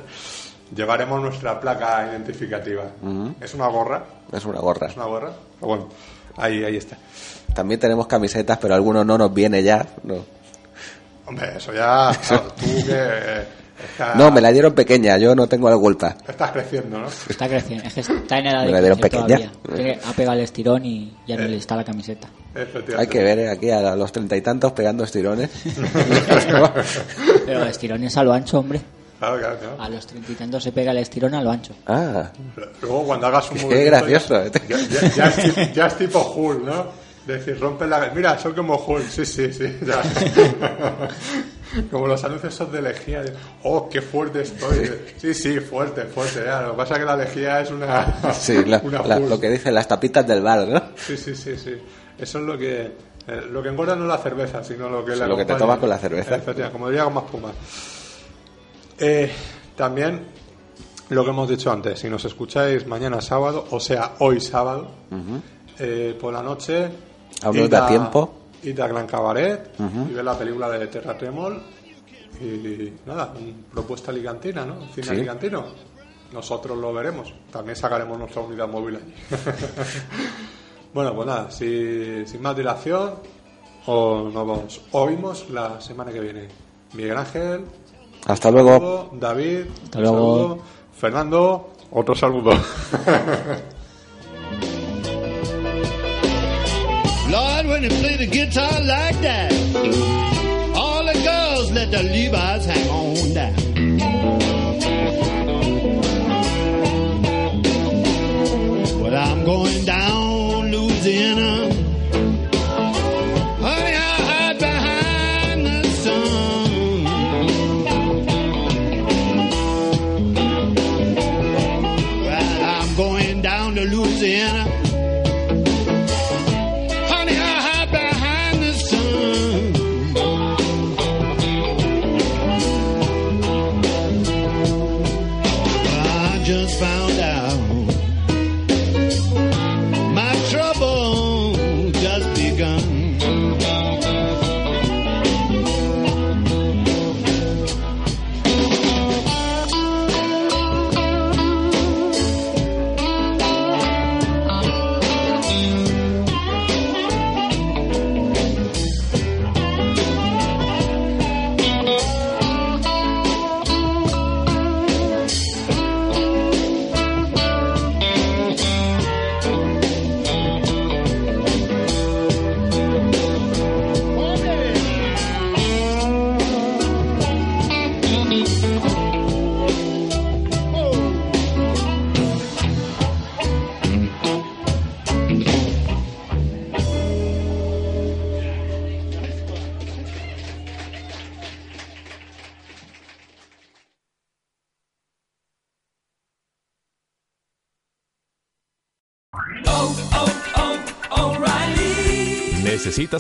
Llevaremos nuestra placa identificativa. Es una gorra, Es una gorra. es una gorra, pero bueno, ahí, ahí está. También tenemos camisetas, pero algunos no nos viene ya. No, Hombre, eso ya, claro, tú que eh, estás, no me la dieron pequeña, yo no tengo la culpa. estás creciendo, ¿no? Está creciendo, es que está en edad Me de la dieron pequeña. todavía. Ha pegado el estirón y ya no le está la camiseta. Hay que ver eh, aquí a los treinta y tantos pegando estirones. Pero el estirón es a lo ancho, hombre. Claro, claro, claro. A los treinta y tantos se pega el estirón a lo ancho. ah, Luego cuando hagas un Qué gracioso. Ya, ya- ya es, ya es tipo Hulk, ¿no? Decir, rompe la... Mira, soy como Hulk. Sí, sí, sí. como los anuncios esos de lejía. oh, qué fuerte estoy. Sí, sí, fuerte, fuerte. ya. Lo que pasa es que la lejía es una... sí, la- una la- Hulk. lo que dicen las tapitas del bar, ¿no? Sí, sí, sí, sí. Eso es lo que... eh, lo que engorda no es la cerveza, sino lo que Sí, la lo que te tomas con la cerveza. Efectivamente, como diría con más pumas. Eh, también lo que hemos dicho antes, si nos escucháis mañana sábado, o sea, hoy sábado, eh, por la noche, Aún id da tiempo. Id a Gran Cabaret y ver la película de Terra Tremol y nada, propuesta alicantina, ¿no? Cine Sí. alicantino. Nosotros lo veremos. También sacaremos nuestra unidad móvil allí. bueno, pues nada, si- sin más dilación, o nos oímos la semana que viene. Miguel Ángel, Hasta luego. saludo, David, Hasta luego. saludo, Fernando, otro saludo. Lord, when you play the guitar like that, all the girls let their Levi's hang on down. But I'm going down Louisiana.